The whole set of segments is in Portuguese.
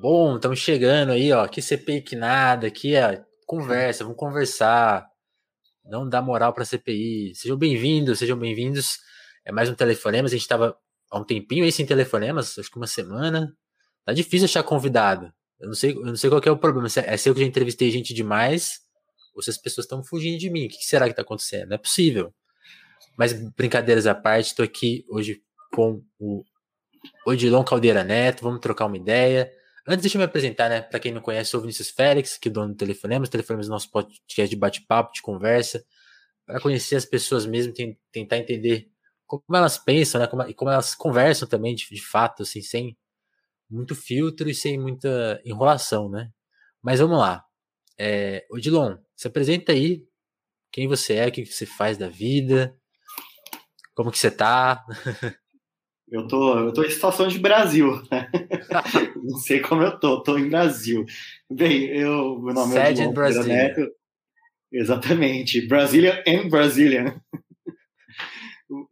Bom, estamos chegando aí, ó. Que CPI que nada, aqui é conversa, vamos conversar. Não dá moral para CPI. Sejam bem-vindos, sejam bem-vindos. É mais um telefonema. A gente estava há um tempinho aí sem telefonemas, acho que uma semana. Tá difícil achar convidado. Eu não sei, eu não sei qual é o problema. É se eu que já entrevistei gente demais ou se as pessoas estão fugindo de mim. O que será que está acontecendo? Não é possível. Mas brincadeiras à parte, estou aqui hoje com o Odilon Caldeira Neto. Vamos trocar uma ideia. Antes, deixa eu me apresentar, né? Para quem não conhece, sou o Vinícius Félix, que é dono do Telefonemas. Telefonemas é nosso podcast de bate-papo, de conversa, para conhecer as pessoas mesmo, tentar entender como elas pensam, né? Como, e como elas conversam também, de, de fato, assim, sem muito filtro e sem muita enrolação, né? Mas vamos lá. É, Odilon, se apresenta aí quem você é, o que você faz da vida, como que você tá. Eu tô, eu tô em situação de Brasil. Né? Não sei como eu tô, tô em Brasil. Bem, eu, meu nome é João Brasil. Neto. Exatamente, Brasília and Brazilian.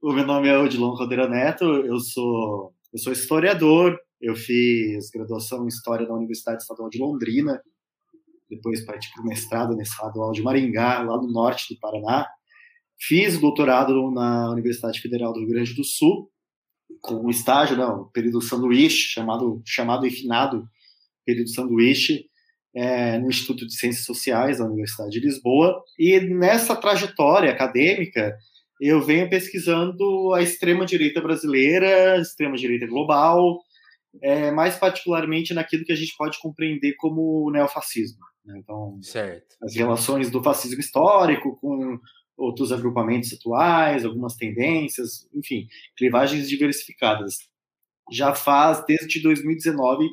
o, meu nome é Odilon Caldeira Neto, eu sou, eu sou historiador, eu fiz graduação em História na Universidade Estadual de Londrina, depois parti para o mestrado na Estadual de Maringá, lá no norte do Paraná. Fiz doutorado na Universidade Federal do Rio Grande do Sul, com um estágio, não, período sanduíche, chamado, chamado infinado período sanduíche, é, no Instituto de Ciências Sociais da Universidade de Lisboa. E nessa trajetória acadêmica, eu venho pesquisando a extrema-direita brasileira, extrema-direita global, é, mais particularmente naquilo que a gente pode compreender como neofascismo. Né? Então, certo. as relações do fascismo histórico com outros agrupamentos atuais, algumas tendências, enfim, clivagens diversificadas. Já faz desde 2019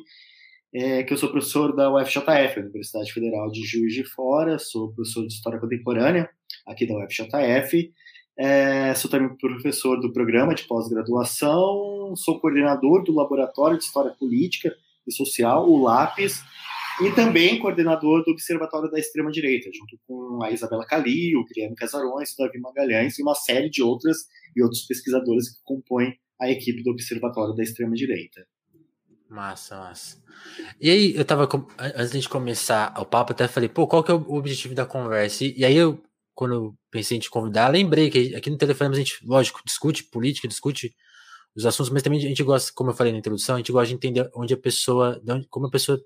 é, que eu sou professor da UFJF, Universidade Federal de Juiz de Fora, sou professor de História Contemporânea aqui da UFJF, é, sou também professor do programa de pós-graduação, sou coordenador do Laboratório de História Política e Social, o LAPES, e também coordenador do Observatório da Extrema Direita, junto com a Isabela Calil, o Guilherme Casarões, o Davi Magalhães e uma série de outras e outros pesquisadores que compõem a equipe do Observatório da Extrema Direita. Massa, massa. E aí, eu tava, antes de começar o papo, até falei, pô, qual que é o objetivo da conversa? E, aí eu, quando eu pensei em te convidar, lembrei que aqui no telefone a gente, lógico, discute política, discute os assuntos, mas também a gente gosta, como eu falei na introdução, a gente gosta de entender onde a pessoa, como a pessoa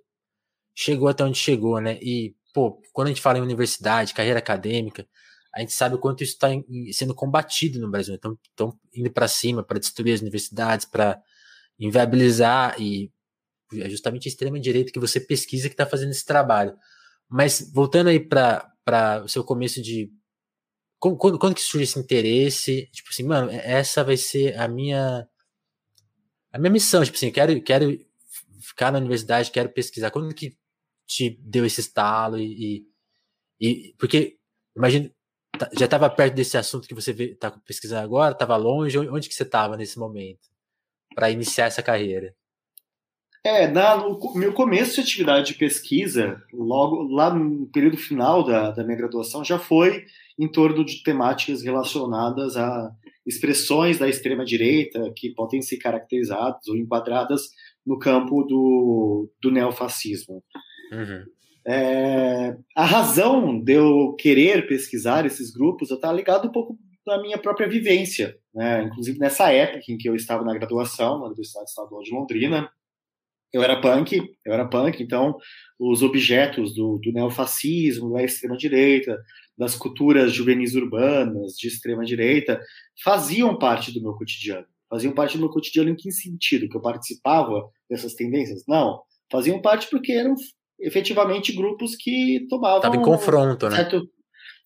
chegou até onde chegou, né? E, pô, quando a gente fala em universidade, carreira acadêmica, a gente sabe o quanto isso está sendo combatido no Brasil. Então, estão indo para cima para destruir as universidades, para inviabilizar e é justamente a extrema direita que você pesquisa que está fazendo esse trabalho. Mas voltando aí para o seu começo de quando, quando, que surge esse interesse? Tipo assim, mano, essa vai ser a minha a minha missão, tipo assim, quero quero ficar na universidade, quero pesquisar. Quando que te deu esse estalo e, e, e porque imagina tá, já estava perto desse assunto que você está pesquisando agora, estava longe, onde que você estava nesse momento para iniciar essa carreira? É, na, no meu começo de atividade de pesquisa, logo lá no período final da, da minha graduação, já foi em torno de temáticas relacionadas a expressões da extrema direita que podem ser caracterizadas ou enquadradas no campo do, do neofascismo. Uhum. É, a razão de eu querer pesquisar esses grupos está ligado um pouco da minha própria vivência, né? Inclusive nessa época em que eu estava na graduação na Universidade Estadual de Londrina, eu era punk, eu era punk, então os objetos do, do neofascismo, da extrema direita, das culturas juvenis urbanas de extrema direita faziam parte do meu cotidiano. Faziam parte do meu cotidiano em que sentido? Que eu participava dessas tendências? Não. Faziam parte porque eram efetivamente grupos que tomavam. Estava em confronto, né? Certo...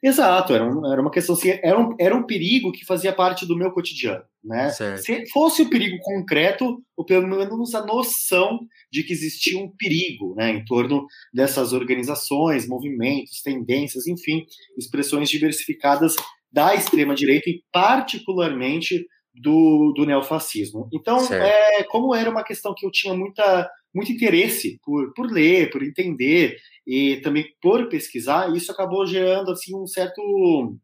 Exato, era, um, era uma questão assim, era um, era um perigo que fazia parte do meu cotidiano, né? Certo. Se fosse um perigo concreto, ou pelo menos a noção de que existia um perigo, né, em torno dessas organizações, movimentos, tendências, enfim, expressões diversificadas da extrema direita e particularmente do, do neofascismo. Então, é, como era uma questão que eu tinha muita muito interesse por, por ler, por entender e também por pesquisar, isso acabou gerando assim um certo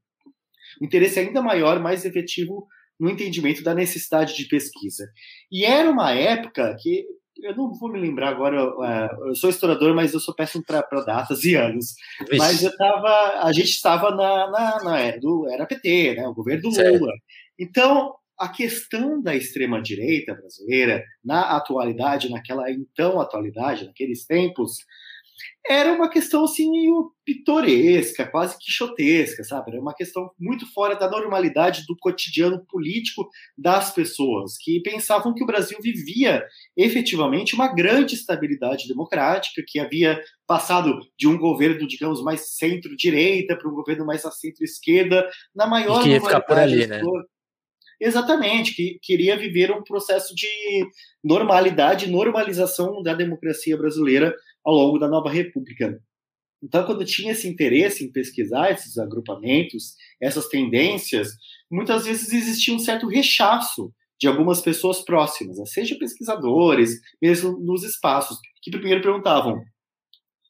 interesse ainda maior, mais efetivo no entendimento da necessidade de pesquisa. E era uma época que eu não vou me lembrar agora, é, eu sou historiador, mas eu sou péssimo para datas e anos. Vixe. Mas eu tava, a gente estava na, na, na, era do era PT, né, o governo do certo. Lula. Então, a questão da extrema-direita brasileira, na atualidade, naquela então atualidade, naqueles tempos, era uma questão assim meio pitoresca, quase quixotesca, sabe? Era uma questão muito fora da normalidade do cotidiano político das pessoas, que pensavam que o Brasil vivia efetivamente uma grande estabilidade democrática, que havia passado de um governo, digamos, mais centro-direita para um governo mais centro-esquerda, na maior e que ia ficar por ali, né? Exatamente, que queria viver um processo de normalidade, normalização da democracia brasileira ao longo da nova república. Então, quando tinha esse interesse em pesquisar esses agrupamentos, essas tendências, muitas vezes existia um certo rechaço de algumas pessoas próximas, seja pesquisadores, mesmo nos espaços, que primeiro perguntavam,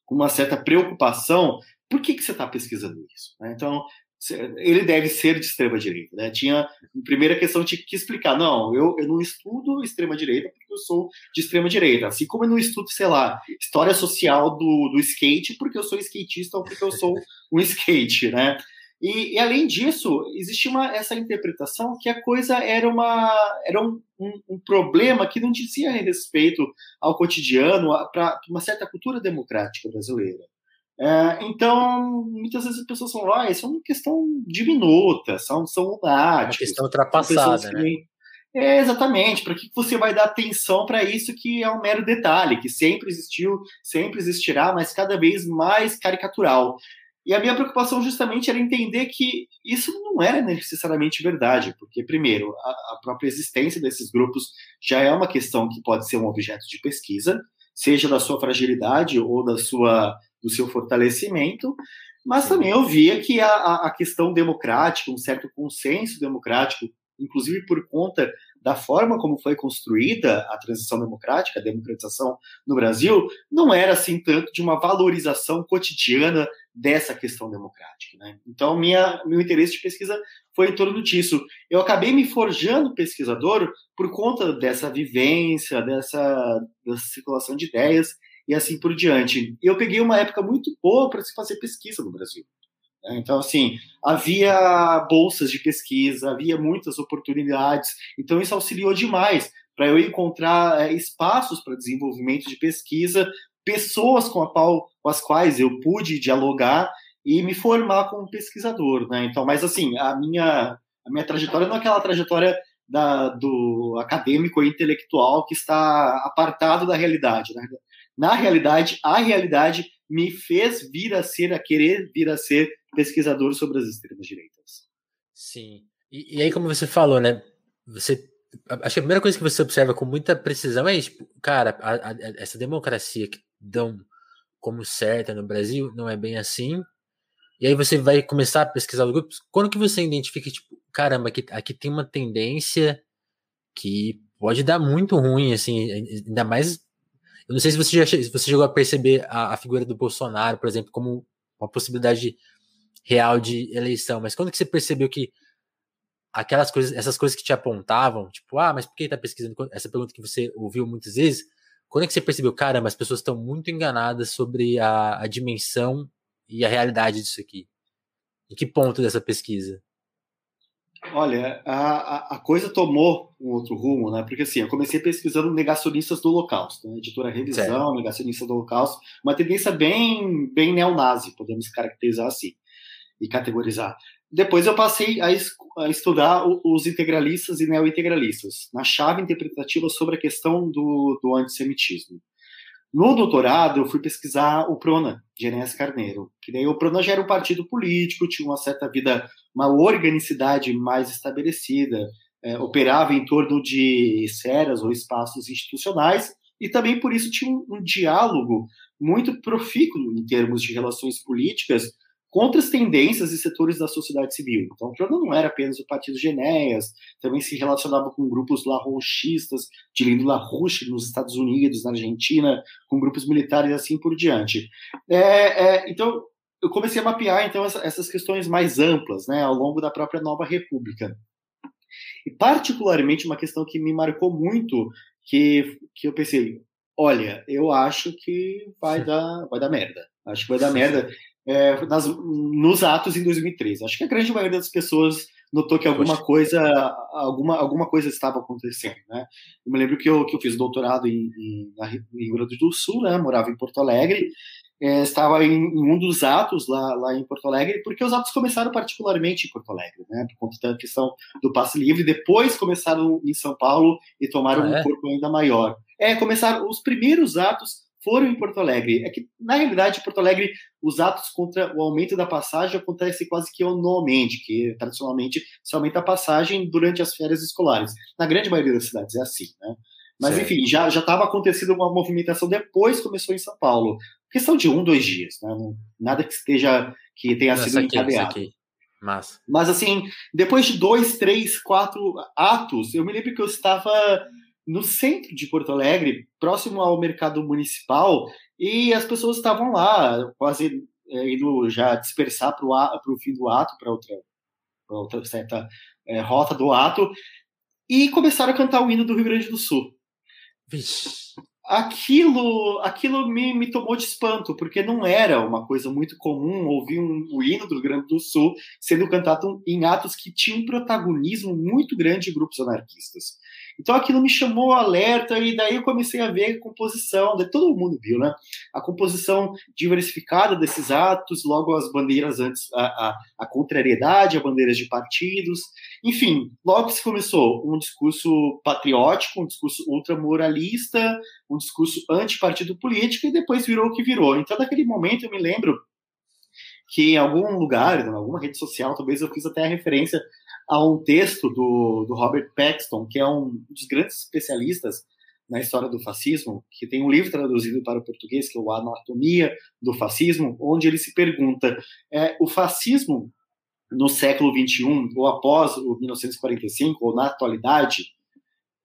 com uma certa preocupação, por que, que você está pesquisando isso? Né? Então, ele deve ser de extrema direita, né? Tinha a primeira questão tinha que explicar, não, eu, eu não estudo extrema direita porque eu sou de extrema direita, assim como eu não estudo, sei lá, história social do, do skate porque eu sou skatista ou porque eu sou um skate, né? E, e, além disso, existe uma, essa interpretação que a coisa era, uma, era um, um, um problema que não dizia respeito ao cotidiano, para uma certa cultura democrática brasileira. É, então, muitas vezes as pessoas falam, ah, isso é uma questão diminuta, são, são lunáticos. Uma questão ultrapassada, né? É, exatamente, para que você vai dar atenção para isso que é um mero detalhe, que sempre existiu, sempre existirá, mas cada vez mais caricatural. E a minha preocupação justamente era entender que isso não era necessariamente verdade, porque, primeiro, a, a própria existência desses grupos já é uma questão que pode ser um objeto de pesquisa, seja da sua fragilidade ou da sua do seu fortalecimento, mas também eu via que a, a questão democrática, um certo consenso democrático, inclusive por conta da forma como foi construída a transição democrática, a democratização no Brasil, não era assim tanto de uma valorização cotidiana dessa questão democrática. Né? Então, minha, meu interesse de pesquisa foi em torno disso. Eu acabei me forjando pesquisador por conta dessa vivência, dessa, dessa circulação de ideias e assim por diante. E eu peguei uma época muito boa para se fazer pesquisa no Brasil. Né? Então, assim, havia bolsas de pesquisa, havia muitas oportunidades, então isso auxiliou demais para eu encontrar é, espaços para desenvolvimento de pesquisa, pessoas com, qual, com as quais eu pude dialogar e me formar como pesquisador, né? Então, mas assim, a minha a minha trajetória não é aquela trajetória da, do acadêmico intelectual que está apartado da realidade, né? Na realidade, a realidade me fez vir a ser, a querer vir a ser pesquisador sobre as extremas direitas. Sim. E, e aí, como você falou, né? Você acho que a primeira coisa que você observa com muita precisão é tipo, cara, a, a, essa democracia que dão como certa no Brasil não é bem assim. E aí você vai começar a pesquisar os grupos. Quando que você identifica, tipo, caramba, aqui, aqui tem uma tendência que pode dar muito ruim, assim, ainda mais eu não sei se você já se você chegou a perceber a, a, figura do Bolsonaro, por exemplo, como uma possibilidade real de eleição, mas quando que você percebeu que aquelas coisas, essas coisas que te apontavam, tipo, ah, mas por que está pesquisando? Essa pergunta que você ouviu muitas vezes, quando é que você percebeu, caramba, as pessoas estão muito enganadas sobre a, a dimensão e a realidade disso aqui? Em que ponto dessa pesquisa? Olha, a, a coisa tomou um outro rumo, né? Porque assim, eu comecei pesquisando negacionistas do Holocausto, né? editora Revisão, certo. negacionista do Holocausto, uma tendência bem, bem neonazi, podemos caracterizar assim e categorizar. Depois eu passei a, a estudar os integralistas e neointegralistas, na chave interpretativa sobre a questão do, do antissemitismo. No doutorado, eu fui pesquisar o PRONA, de Enéas Carneiro, que daí o PRONA já era um partido político, tinha uma certa vida, uma organicidade mais estabelecida, é, operava em torno de esferas ou espaços institucionais, e também por isso tinha um, um diálogo muito profícuo em termos de relações políticas contra as tendências e setores da sociedade civil. Então, o programa não era apenas o Partido de Enéas, também se relacionava com grupos larrochistas, de Lindo LaRouche nos Estados Unidos, na Argentina, com grupos militares e assim por diante. É, é, então, eu comecei a mapear então essas questões mais amplas, né, ao longo da própria Nova República. E particularmente uma questão que me marcou muito, que, que eu pensei, Olha, eu acho que vai dar, vai dar merda. Acho que vai dar merda é, nas, nos atos em 2013. Acho que a grande maioria das pessoas notou que alguma Poxa. coisa alguma, alguma coisa estava acontecendo, né? Eu me lembro que eu, que eu fiz doutorado em, em, na, Rio Grande do Sul, né? Morava em Porto Alegre, é, estava em, em, um dos atos lá, lá em Porto Alegre, porque os atos começaram particularmente em Porto Alegre, né? Por conta da questão do passe livre, depois começaram em São Paulo e tomaram ah, é? um corpo ainda maior. É, começaram os primeiros atos foram em Porto Alegre. É que, na realidade, em Porto Alegre, os atos contra o aumento da passagem acontecem quase que anualmente, que tradicionalmente se aumenta a passagem durante as férias escolares. Na grande maioria das cidades é assim, né? Mas, certo. enfim, já estava acontecendo uma movimentação depois começou em São Paulo. Questão de um, dois dias, né? Nada que esteja, que tenha Não, sido encadeado. Mas... Mas, assim, depois de dois, três, quatro atos, eu me lembro que eu estava no centro de Porto Alegre, próximo ao mercado municipal, e as pessoas estavam lá, quase é, indo já dispersar para o fim do ato, para outra, outra certa é, rota do ato, e começaram a cantar o hino do Rio Grande do Sul. Vixe. Aquilo, aquilo me, me tomou de espanto, porque não era uma coisa muito comum ouvir um, o hino do Rio Grande do Sul sendo cantado em atos que tinham um protagonismo muito grande de grupos anarquistas. Então aquilo me chamou alerta e daí eu comecei a ver a composição, todo mundo viu, né? A composição diversificada desses atos, logo as bandeiras antes, a, a, a contrariedade a bandeiras de partidos, enfim, logo se começou um discurso patriótico, um discurso ultramoralista, um discurso anti-partido político e depois virou o que virou. Então naquele momento eu me lembro que em algum lugar, em alguma rede social, talvez eu fiz até a referência a um texto do, do Robert Paxton, que é um dos grandes especialistas na história do fascismo, que tem um livro traduzido para o português, que é o Anatomia do Fascismo, onde ele se pergunta: é, o fascismo no século XXI, ou após o 1945, ou na atualidade,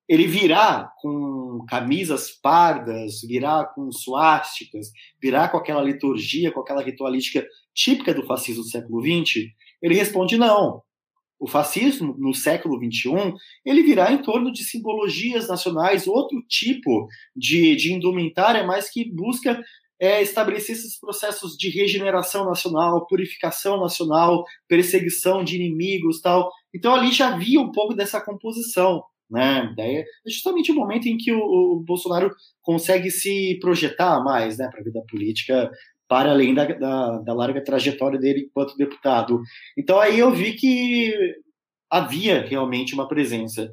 ele virá com camisas pardas, virá com suásticas, virá com aquela liturgia, com aquela ritualística típica do fascismo do século XX? Ele responde: não o fascismo no século XXI, ele virá em torno de simbologias nacionais, outro tipo de, de indumentária, mas que busca é, estabelecer esses processos de regeneração nacional, purificação nacional, perseguição de inimigos tal. Então ali já havia um pouco dessa composição. Né? Daí é justamente o momento em que o, o Bolsonaro consegue se projetar mais né, para a vida política para além da, da, da, larga trajetória dele enquanto deputado. Então aí eu vi que havia realmente uma presença.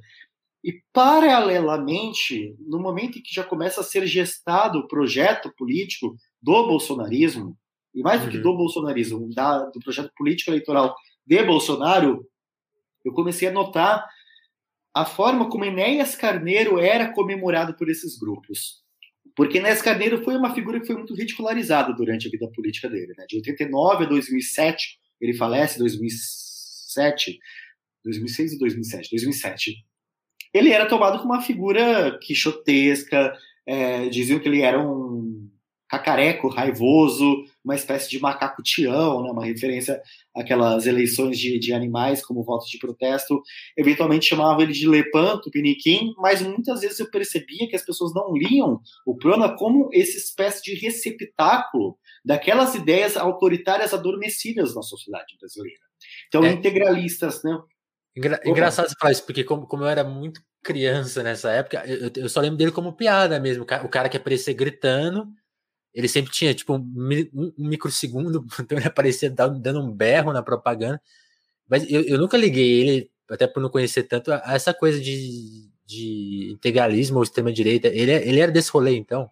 E, paralelamente, no momento em que já começa a ser gestado o projeto político do bolsonarismo, e mais do que uhum. do bolsonarismo, da, do projeto político eleitoral de Bolsonaro, eu comecei a notar a forma como Enéas Carneiro era comemorado por esses grupos. Porque Inés Carneiro foi uma figura que foi muito ridicularizada durante a vida política dele. Né? De 89 a 2007, ele falece, 2007, 2006 e 2007, 2007. Ele era tomado como uma figura quixotesca, é, diziam que ele era um cacareco raivoso, uma espécie de macaco tião, né, uma referência àquelas eleições de, de animais como votos de protesto. Eventualmente chamavam ele de Lepan, Tupiniquim, mas muitas vezes eu percebia que as pessoas não liam o Prona como essa espécie de receptáculo daquelas ideias autoritárias adormecidas na sociedade brasileira. Então, é. integralistas, né? Engra engraçado você falar isso, porque como, como eu era muito criança nessa época, eu, eu só lembro dele como piada mesmo. O cara que aparecia gritando ele sempre tinha, tipo, um, um microsegundo, então ele aparecia dando um berro na propaganda. Mas eu, eu nunca liguei ele, até por não conhecer tanto, a, essa coisa de, de integralismo ou extrema-direita. Ele, é, ele era desse rolê, então?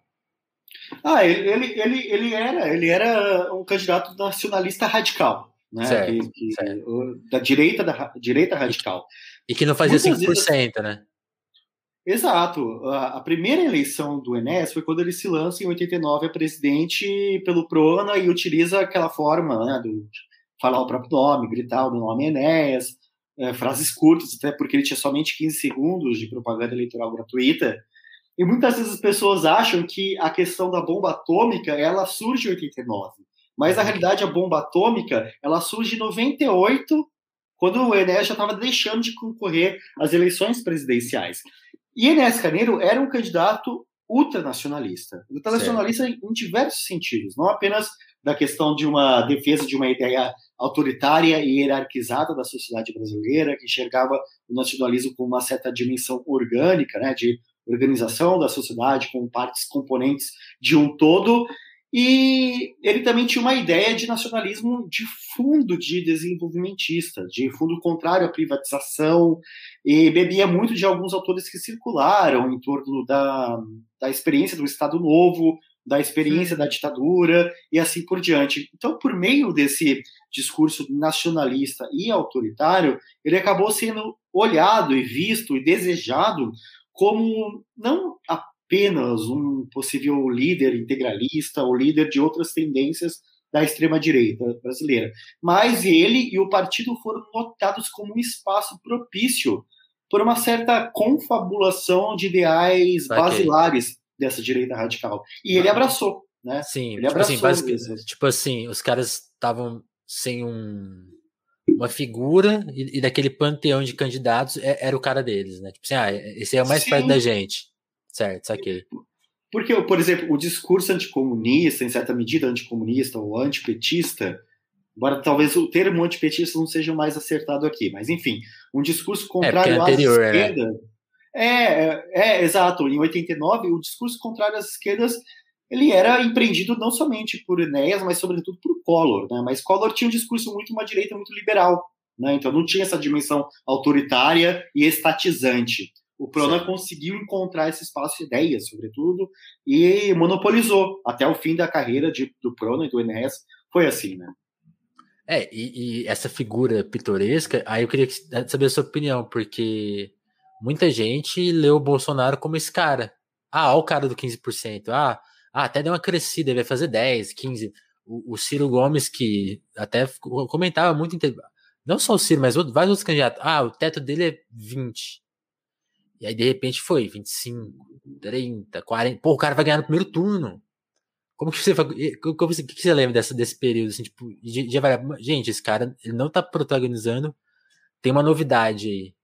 Ah, ele, ele, ele, ele, era, ele era um candidato nacionalista radical. Né? Certo, que, que, certo. Da direita, da direita radical. E que não fazia Muitas 5%, vezes, né? Exato. A, a, primeira eleição do Enéas foi quando ele se lança em 89 a presidente pelo Prona e utiliza aquela forma né, de falar o próprio nome, gritar o nome Enéas, é, frases curtas, até porque ele tinha somente 15 segundos de propaganda eleitoral gratuita. E muitas vezes as pessoas acham que a questão da bomba atômica ela surge em 89. Mas na realidade a bomba atômica ela surge em 98, quando o Enéas já estava deixando de concorrer às eleições presidenciais. E Enéas Carneiro era um candidato ultranacionalista. Ultranacionalista certo. em diversos sentidos, não apenas da questão de uma defesa de uma ideia autoritária e hierarquizada da sociedade brasileira, que enxergava o nacionalismo como uma certa dimensão orgânica, né, de organização da sociedade com partes componentes de um todo, e ele também tinha uma ideia de nacionalismo de fundo de desenvolvimentista, de fundo contrário à privatização, e bebia muito de alguns autores que circularam em torno da, da experiência do Estado Novo, da experiência Sim. da ditadura e assim por diante. Então, por meio desse discurso nacionalista e autoritário, ele acabou sendo olhado e visto e desejado como não apenas um possível líder integralista ou líder de outras tendências da extrema-direita brasileira. Mas ele e o partido foram notados como um espaço propício por uma certa confabulação de ideais okay. basilares dessa direita radical. E ele abraçou, né? Sim, ele tipo, assim, basicamente, tipo assim, os caras estavam sem um, uma figura e, e, daquele panteão de candidatos é, era o cara deles, né? Tipo assim, ah, esse é o mais Sim. perto da gente. Certo, saquei. Porque, por exemplo, o discurso anticomunista, em certa medida anticomunista ou antipetista, embora talvez o termo antipetista não seja mais acertado aqui, mas enfim, um discurso é, contrário é, anterior, às esquerdas. É, é, é, exato. Em 89, o discurso contrário às esquerdas ele era empreendido não somente por Enéas, mas sobretudo por Collor. Né? Mas Collor tinha um discurso muito uma direita muito liberal. Né? Então não tinha essa dimensão autoritária e estatizante. O Prona conseguiu encontrar esse espaço de ideias, sobretudo, e monopolizou até o fim da carreira de, do Prona e do Enéas. Foi assim, né? É, e, e, essa figura pitoresca, aí eu queria saber a sua opinião, porque muita gente leu o Bolsonaro como esse cara. Ah, o cara do 15%. Ah, ah até deu uma crescida, ele vai fazer 10, 15. O, o Ciro Gomes, que até comentava muito, não só o Ciro, mas vários outros candidatos. Ah, o teto dele é 20. E aí, de repente, foi 25, 30, 40. Pô, o cara vai ganhar no primeiro turno. Como que você, como você, que você lembra dessa, desse período? Assim, tipo, de, de gente, esse cara ele não tá protagonizando. Tem uma novidade aí.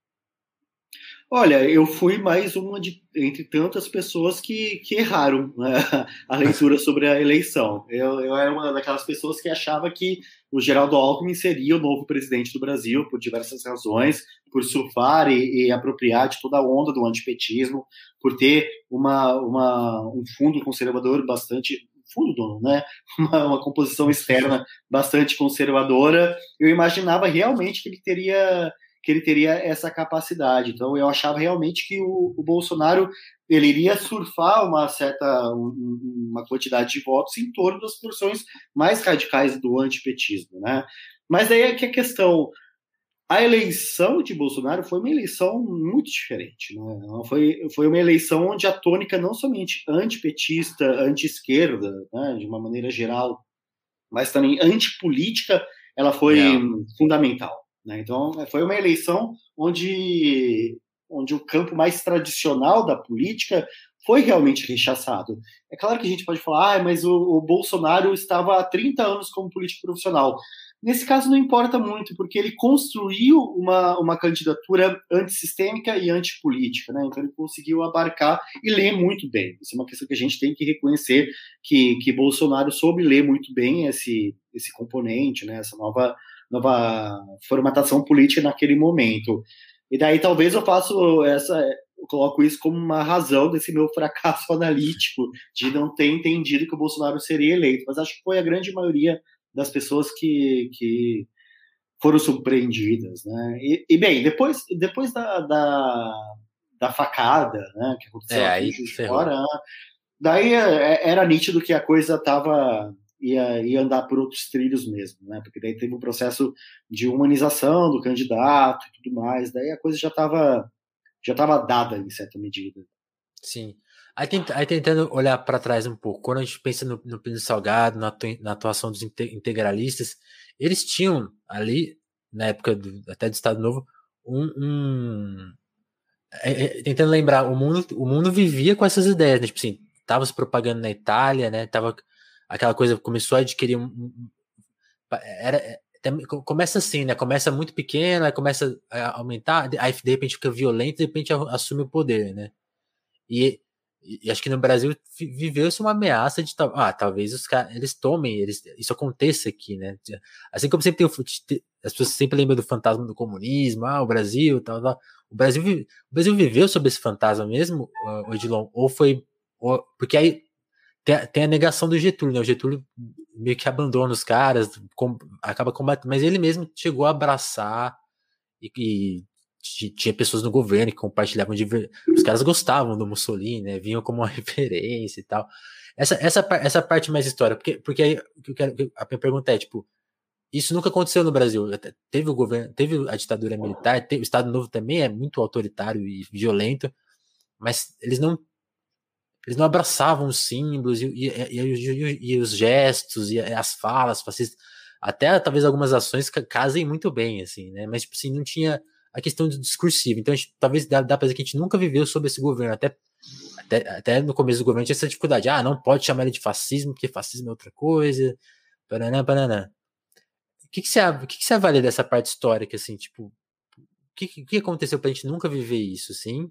Olha, eu fui mais uma de entre tantas pessoas que, que erraram né, a leitura sobre a eleição. Eu, eu era uma daquelas pessoas que achava que o Geraldo Alckmin seria o novo presidente do Brasil por diversas razões, por surfar e, e apropriar de toda a onda do antipetismo, por ter uma, uma, um fundo conservador bastante fundo dono, né? Uma, uma, composição externa bastante conservadora. Eu imaginava realmente que ele teria que ele teria essa capacidade. Então eu achava realmente que o, o Bolsonaro ele iria surfar uma certa um, uma quantidade de votos em torno das porções mais radicais do antipetismo, né? Mas aí é que a questão a eleição de Bolsonaro foi uma eleição muito diferente. Né? Foi, foi uma eleição onde a tônica não somente antipetista, anti-esquerda, né, de uma maneira geral, mas também antipolítica, ela foi fundamental. Né? Então, foi uma eleição onde, onde o campo mais tradicional da política foi realmente rechaçado. É claro que a gente pode falar, ah, mas o, o Bolsonaro estava há 30 anos como político profissional. Nesse caso não importa muito, porque ele construiu uma, uma candidatura antissistêmica e antipolítica, né? Então ele conseguiu abarcar e ler muito bem. Isso é uma questão que a gente tem que reconhecer que, que Bolsonaro soube ler muito bem esse, esse componente, né? Essa nova nova formatação política naquele momento. E daí talvez eu faço essa, eu coloco isso como uma razão desse meu fracasso analítico de não ter entendido que o Bolsonaro seria eleito, mas acho que foi a grande maioria das pessoas que, que foram surpreendidas, né? E, e bem, depois, depois da, da, da facada, né, que aconteceu é, aí, fora, daí é, era nítido que a coisa estava ia, ia andar por outros trilhos mesmo, né? Porque daí teve um processo de humanização do candidato e tudo mais, daí a coisa já estava já estava dada em certa medida. Sim. Aí, tent, aí tentando olhar para trás um pouco, quando a gente pensa no, no Salgado, na, na atuação dos integralistas, eles tinham ali, na época do, até do Estado Novo, um, um é, é, tentando lembrar, o mundo, o mundo vivia com essas ideias, né? Tipo assim, tava se propagando na Itália, né? Tava aquela coisa começou a adquirir um, era é, começa assim, né? Começa muito pequeno, aí começa a aumentar, aí de repente fica violento, de repente assume o poder, né? E, e acho que no Brasil viveu-se uma ameaça de ah, talvez os caras eles tomem, eles, isso aconteça aqui, né? Assim como sempre tem as pessoas sempre lembram do fantasma do comunismo, ah, o Brasil, tal, tal. O Brasil, o Brasil viveu sob esse fantasma mesmo, Odilon? Ou foi. Ou, porque aí tem, tem, a negação do Getúlio, né? O Getúlio meio que abandona os caras, com, acaba combatendo, mas ele mesmo chegou a abraçar e, e tinha pessoas no governo que compartilhavam de os caras gostavam do Mussolini, né? Vinham como uma referência e tal. Essa, essa, essa parte mais história, porque, porque aí eu quero, a minha pergunta é, tipo, isso nunca aconteceu no Brasil. Teve o governo, teve a ditadura militar, teve, o Estado Novo também é muito autoritário e violento, mas eles não eles não abraçavam os símbolos e, e, e, e os gestos e as falas fascistas. Até talvez algumas ações casem muito bem, assim, né? Mas, tipo assim, não tinha a questão do discursivo. Então, gente, talvez dá, dá pra dizer que a gente nunca viveu sob esse governo. Até, até, até no começo do governo tinha essa dificuldade. Ah, não pode chamar ele de fascismo, porque fascismo é outra coisa. Paraná, paraná. O que, que, você, o que, que você avalia dessa parte histórica, assim, tipo, o que, que aconteceu pra gente nunca viver isso, assim?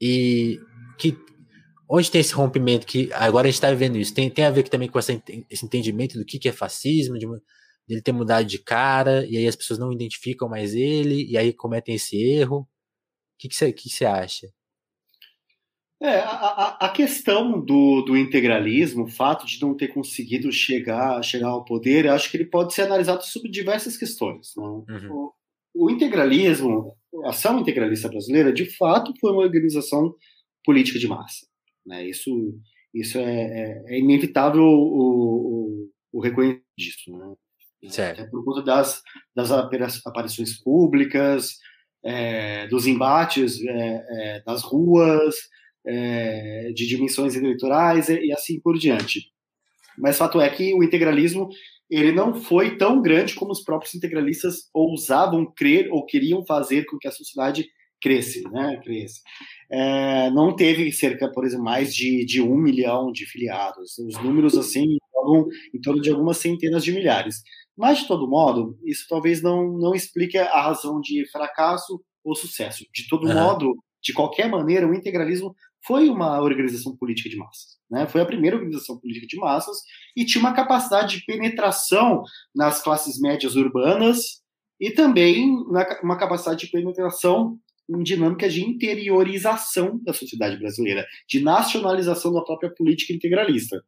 E que onde tem esse rompimento que agora a gente está vivendo isso? Tem, tem a ver também com essa, esse entendimento do que, que é fascismo, de, ele ter mudado de cara, e aí as pessoas não identificam mais ele, e aí cometem esse erro. O que, que, você, que você acha? É, a, a, questão do, do integralismo, o fato de não ter conseguido chegar, chegar ao poder, eu acho que ele pode ser analisado sobre diversas questões. Né? Uhum. O, o, integralismo, a ação integralista brasileira, de fato, foi uma organização política de massa. Né? Isso, isso é, é, é inevitável o, o, o reconhecimento disso. Né? Certo. É por conta das, das aparições públicas, é, dos embates é, é, das ruas, é, de dimensões eleitorais e, e, assim por diante. Mas fato é que o integralismo ele não foi tão grande como os próprios integralistas ousavam crer ou queriam fazer com que a sociedade cresce, né? Cresce. É, não teve cerca, por exemplo, mais de, de um milhão de filiados. Os números assim em torno de algumas centenas de milhares. Mas, de todo modo, isso talvez não, não explique a razão de fracasso ou sucesso. De todo uhum. modo, de qualquer maneira, o integralismo foi uma organização política de massas. Né? Foi a primeira organização política de massas e tinha uma capacidade de penetração nas classes médias urbanas e também uma capacidade de penetração em dinâmicas de interiorização da sociedade brasileira, de nacionalização da própria política integralista.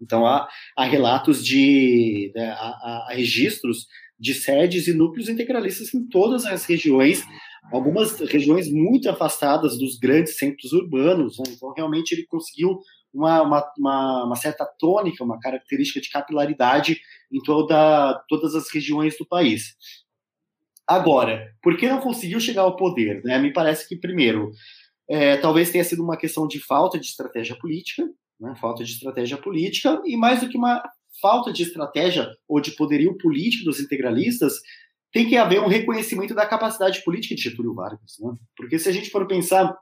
Então, há, há relatos de. Né, há, há, registros de sedes e núcleos integralistas em todas as regiões, algumas regiões muito afastadas dos grandes centros urbanos. Né? Então, realmente, ele conseguiu uma, uma, uma, certa tônica, uma característica de capilaridade em toda, todas as regiões do país. Agora, por que não conseguiu chegar ao poder? Né? Me parece que, primeiro, é, talvez tenha sido uma questão de falta de estratégia política, né? falta de estratégia política, e mais do que uma falta de estratégia ou de poderio político dos integralistas, tem que haver um reconhecimento da capacidade política de Getúlio Vargas. Né? Porque se a gente for pensar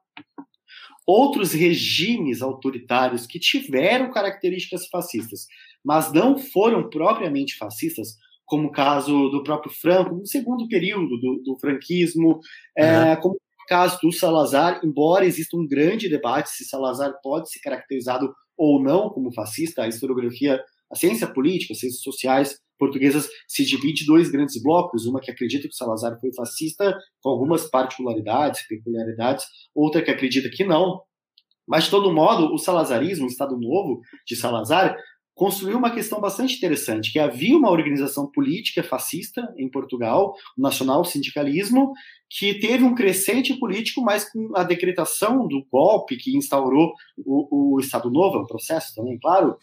outros regimes autoritários que tiveram características fascistas, mas não foram propriamente fascistas, como o caso do próprio Franco, no segundo período do, do franquismo, uhum. é, como o caso do Salazar, embora exista um grande debate se Salazar pode ser caracterizado ou não como fascista, a historiografia, a ciência política, as ciências sociais portuguesas se divide em dois grandes blocos, uma que acredita que Salazar foi fascista, com algumas particularidades, peculiaridades, outra que acredita que não. Mas, de todo modo, o salazarismo, o Estado Novo de Salazar, construiu uma questão bastante interessante, que havia uma organização política fascista em Portugal, o nacional sindicalismo, que teve um crescente político, mas com a decretação do golpe que instaurou o, o Estado Novo, é um processo também, claro,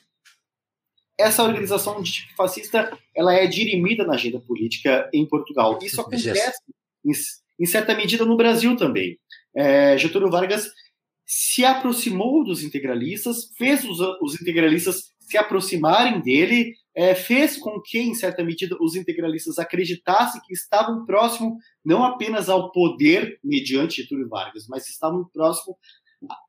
essa organização de tipo fascista ela é dirimida na agenda política em Portugal. Isso acontece, em, em certa medida, no Brasil também. É, Getúlio Vargas se aproximou dos integralistas, fez os, os integralistas se aproximarem dele, é, fez com que, em certa medida, os integralistas acreditassem que estavam próximos não apenas ao poder mediante Getúlio Vargas, mas estavam próximo,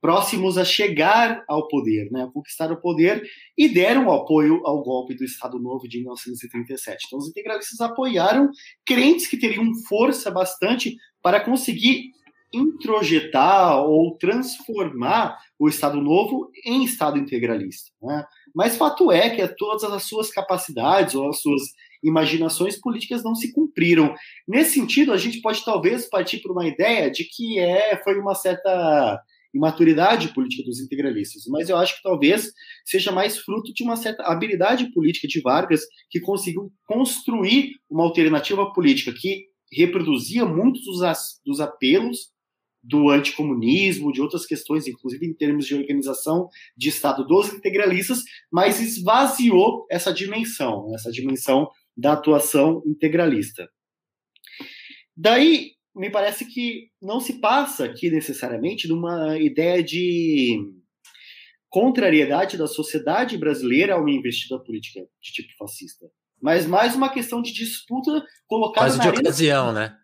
próximos a chegar ao poder, né, a conquistar o poder, e deram apoio ao golpe do Estado Novo de 1937. Então, os integralistas apoiaram crentes que teriam força bastante para conseguir introjetar ou transformar o Estado Novo em Estado integralista. Né? Mas fato é que todas as suas capacidades ou as suas imaginações políticas não se cumpriram. Nesse sentido, a gente pode talvez partir para uma ideia de que é, foi uma certa imaturidade política dos integralistas, mas eu acho que talvez seja mais fruto de uma certa habilidade política de Vargas, que conseguiu construir uma alternativa política que reproduzia muitos dos apelos do anticomunismo, de outras questões, inclusive em termos de organização de Estado dos integralistas, mas esvaziou essa dimensão, essa dimensão da atuação integralista. Daí, me parece que não se passa aqui necessariamente de uma ideia de contrariedade da sociedade brasileira a uma investida política de tipo fascista, mas mais uma questão de disputa colocada Quase na de arena... ocasião, né?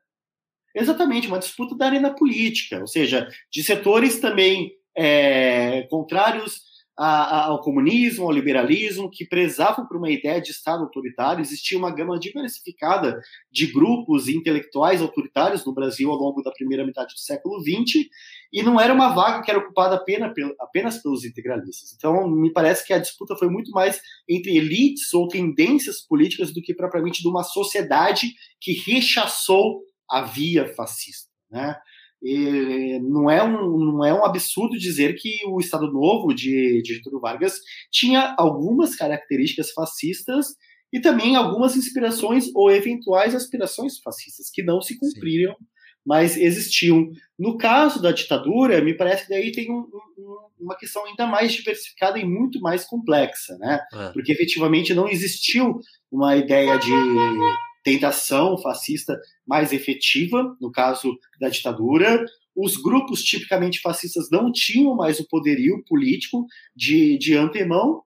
Exatamente, uma disputa da arena política, ou seja, de setores também é, contrários a, ao comunismo, ao liberalismo, que prezavam por uma ideia de Estado autoritário. Existia uma gama diversificada de grupos intelectuais autoritários no Brasil ao longo da primeira metade do século XX, e não era uma vaga que era ocupada apenas, apenas pelos integralistas. Então, me parece que a disputa foi muito mais entre elites ou tendências políticas do que propriamente de uma sociedade que rechaçou a via fascista. Né? E não, é um, não é um absurdo dizer que o Estado Novo de, de Getúlio Vargas tinha algumas características fascistas e também algumas inspirações ou eventuais aspirações fascistas que não se cumpriram, Sim. mas existiam. No caso da ditadura, me parece que daí tem um, um, uma questão ainda mais diversificada e muito mais complexa, né? É. Porque efetivamente não existiu uma ideia de tentação fascista mais efetiva, no caso da ditadura. Os grupos tipicamente fascistas não tinham mais o poderio político de, de antemão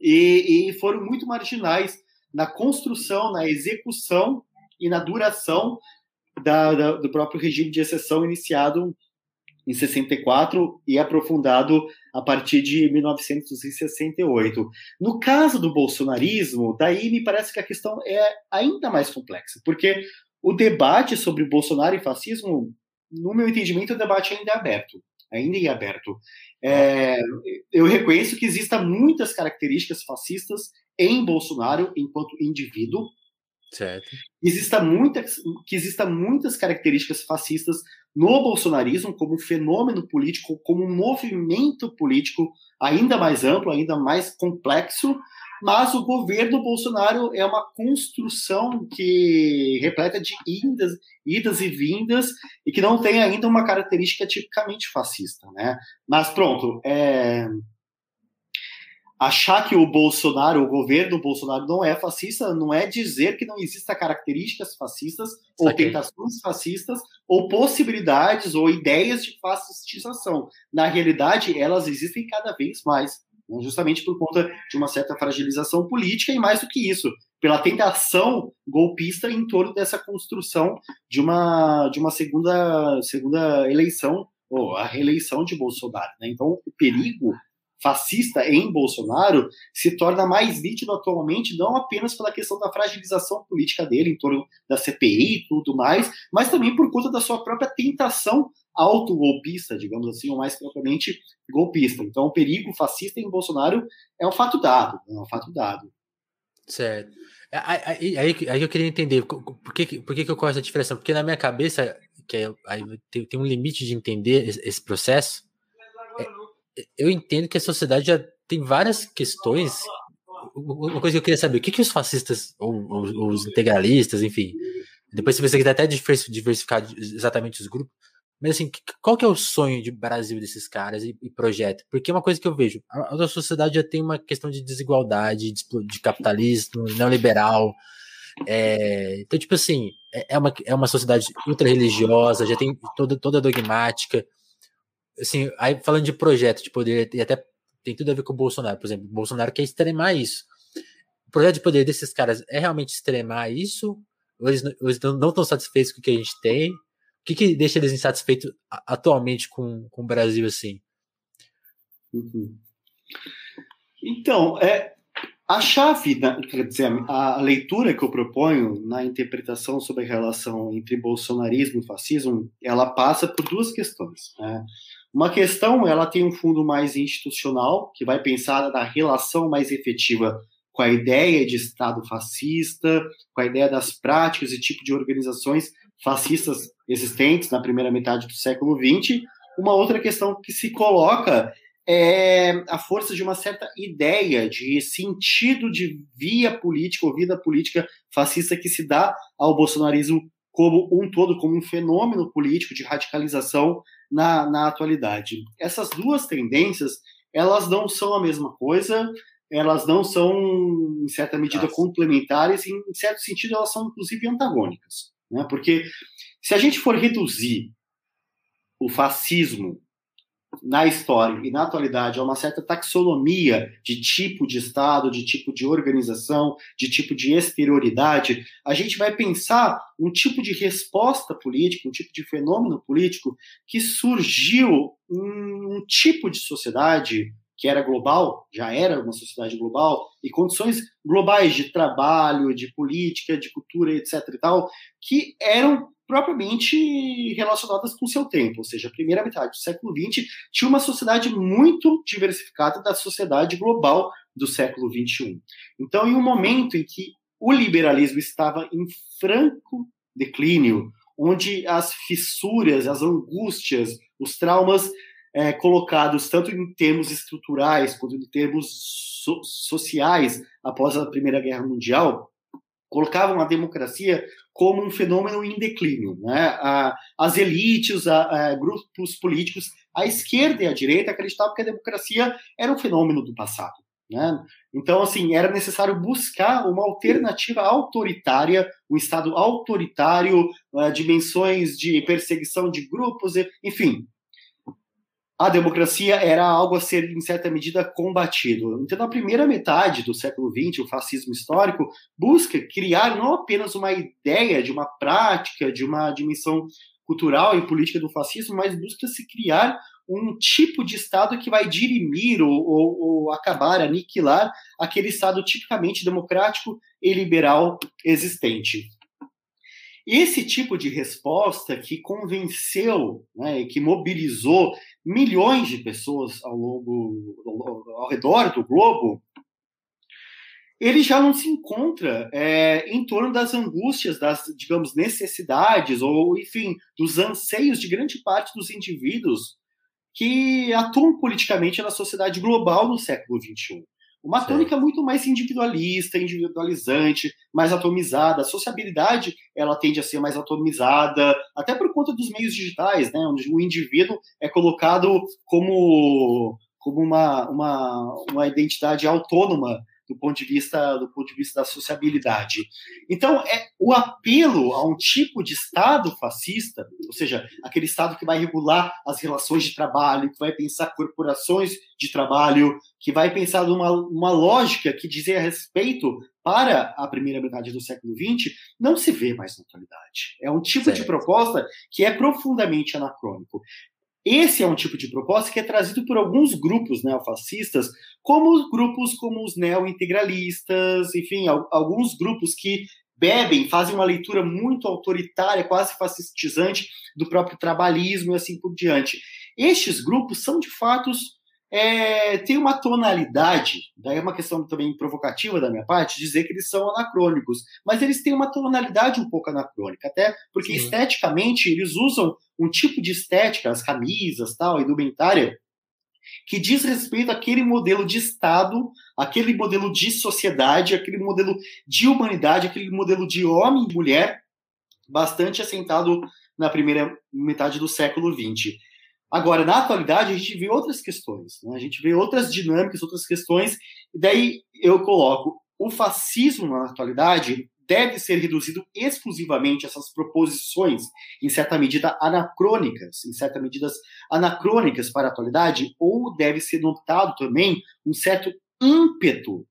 e, e foram muito marginais na construção, na execução e na duração da, da, do próprio regime de exceção iniciado em 64 e aprofundado a partir de 1968. No caso do bolsonarismo, daí me parece que a questão é ainda mais complexa, porque o debate sobre Bolsonaro e fascismo, no meu entendimento, o debate ainda é aberto, ainda é aberto. É, eu reconheço que existam muitas características fascistas em Bolsonaro enquanto indivíduo, Certo. Exista muitas, que exista muitas características fascistas no bolsonarismo como um fenômeno político, como um movimento político ainda mais amplo, ainda mais complexo, mas o governo Bolsonaro é uma construção que repleta de idas, idas e vindas e que não tem ainda uma característica tipicamente fascista, né? Mas pronto, é, achar que o Bolsonaro, o governo Bolsonaro não é fascista, não é dizer que não existam características fascistas ou tentações fascistas ou possibilidades ou ideias de fascistização. Na realidade, elas existem cada vez mais, justamente por conta de uma certa fragilização política e mais do que isso, pela tentação golpista em torno dessa construção de uma de uma segunda segunda eleição ou a reeleição de Bolsonaro. Né? Então, o perigo fascista em Bolsonaro se torna mais nítido atualmente, não apenas pela questão da fragilização política dele em torno da CPI e tudo mais, mas também por conta da sua própria tentação autogolpista, digamos assim, ou mais propriamente golpista. Então, o perigo fascista em Bolsonaro é um fato dado, é um fato dado. Certo. Aí, aí, aí eu queria entender por que, por que, que ocorre essa diferença? Porque na minha cabeça, que é, aí tem, tem um limite de entender esse processo, eu entendo que a sociedade já tem várias questões. Uma coisa que eu queria saber, o que, que os fascistas, ou, ou os integralistas, enfim, depois se você quiser até diversificar exatamente os grupos, mas assim, qual que é o sonho de Brasil desses caras e, e projeto? Porque é uma coisa que eu vejo, a, a sociedade já tem uma questão de desigualdade, de, de capitalismo, neoliberal, é, então, tipo assim, é, é uma, é uma sociedade ultra religiosa, já tem toda, toda dogmática, assim, aí falando de projeto de poder, e até tem tudo a ver com o Bolsonaro, por exemplo, o Bolsonaro quer extremar isso. O projeto de poder desses caras é realmente extremar isso? Ou eles, ou eles não estão satisfeitos com o que a gente tem? O que, que deixa eles insatisfeitos atualmente com, com o Brasil assim? Uhum. Então, é, A chave, quer dizer, a leitura que eu proponho na interpretação sobre a relação entre bolsonarismo e fascismo, ela passa por duas questões. Né? Uma questão, ela tem um fundo mais institucional, que vai pensar na relação mais efetiva com a ideia de Estado fascista, com a ideia das práticas e tipo de organizações fascistas existentes na primeira metade do século XX. Uma outra questão que se coloca é a força de uma certa ideia de sentido de via política ou vida política fascista que se dá ao bolsonarismo como um todo, como um fenômeno político de radicalização na, na atualidade. Essas duas tendências, elas não são a mesma coisa, elas não são, em certa medida, Nossa. complementares, e, em certo sentido, elas são, inclusive, antagônicas. Né? Porque se a gente for reduzir o fascismo na história e na atualidade a uma certa taxonomia de tipo de Estado, de tipo de organização, de tipo de exterioridade, a gente vai pensar um tipo de resposta política, um tipo de fenômeno político que surgiu em um tipo de sociedade que era global, já era uma sociedade global, e condições globais de trabalho, de política, de cultura, etc. e tal, que eram propriamente relacionadas com seu tempo, ou seja, a primeira metade do século XX tinha uma sociedade muito diversificada da sociedade global do século XXI. Então, em um momento em que o liberalismo estava em franco declínio, onde as fissuras, as angústias, os traumas é, colocados tanto em termos estruturais quanto em termos so sociais após a Primeira Guerra Mundial, colocavam a democracia como um fenômeno em declínio. Né? as elites, grupos políticos, a esquerda e a direita acreditavam que a democracia era um fenômeno do passado. Né? Então, assim, era necessário buscar uma alternativa autoritária, um Estado autoritário, uh, dimensões de perseguição de grupos, enfim, a democracia era algo a ser, em certa medida, combatido. Então, na primeira metade do século XX, o fascismo histórico busca criar não apenas uma ideia de uma prática, de uma dimensão cultural e política do fascismo, mas busca se criar um tipo de Estado que vai dirimir ou, ou, ou acabar, aniquilar aquele Estado tipicamente democrático e liberal existente. Esse tipo de resposta que convenceu, né, que mobilizou milhões de pessoas ao longo, ao redor do globo, ele já não se encontra é, em torno das angústias, das, digamos, necessidades, ou, enfim, dos anseios de grande parte dos indivíduos que atuam politicamente na sociedade global no século XXI. Uma certo. tônica muito mais individualista, individualizante, mais atomizada. A sociabilidade ela tende a ser mais atomizada, até por conta dos meios digitais, né, onde o indivíduo é colocado como, como uma, uma, uma identidade autônoma do ponto de vista do ponto de vista da sociabilidade. Então, é o apelo a um tipo de Estado fascista, ou seja, aquele Estado que vai regular as relações de trabalho, que vai pensar corporações de trabalho, que vai pensar numa uma lógica que dizia respeito para a primeira metade do século XX, não se vê mais na atualidade. É um tipo certo. de proposta que é profundamente anacrônico. Esse é um tipo de proposta que é trazido por alguns grupos neofascistas, como grupos como os neo-integralistas, enfim, alguns grupos que bebem, fazem uma leitura muito autoritária, quase fascistizante do próprio trabalhismo e assim por diante. Estes grupos são, de fato, é, tem uma tonalidade, daí é uma questão também provocativa da minha parte, dizer que eles são anacrônicos, mas eles têm uma tonalidade um pouco anacrônica, até porque Sim. esteticamente eles usam um tipo de estética, as camisas, tal, indumentária, que diz respeito àquele modelo de Estado, aquele modelo de sociedade, aquele modelo de humanidade, aquele modelo de homem e mulher, bastante assentado na primeira metade do século XX. Agora, na atualidade, a gente vê outras questões, né? a gente vê outras dinâmicas, outras questões, e daí eu coloco o fascismo na atualidade deve ser reduzido exclusivamente a essas proposições, em certa medida anacrônicas, em certa medida anacrônicas para a atualidade, ou deve ser notado também um certo ímpeto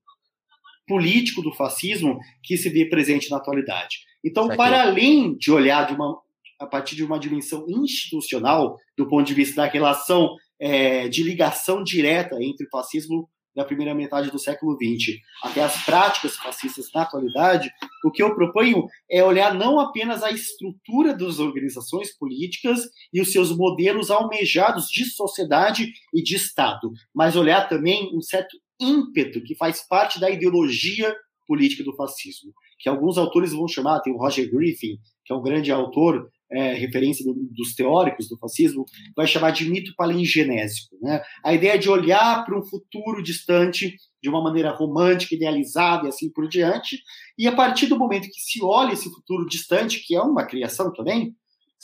político do fascismo que se vê presente na atualidade. Então, para além de olhar de uma a partir de uma dimensão institucional, do ponto de vista da relação é, de ligação direta entre fascismo da primeira metade do século XX até as práticas fascistas na atualidade, o que eu proponho é olhar não apenas a estrutura das organizações políticas e os seus modelos almejados de sociedade e de Estado, mas olhar também um certo ímpeto que faz parte da ideologia política do fascismo, que alguns autores vão chamar, tem o Roger Griffin, que é um grande autor é, referência do, dos teóricos do fascismo, vai chamar de mito palingenésico. Né? A ideia de olhar para um futuro distante de uma maneira romântica, idealizada e assim por diante, e a partir do momento que se olha esse futuro distante, que é uma criação também,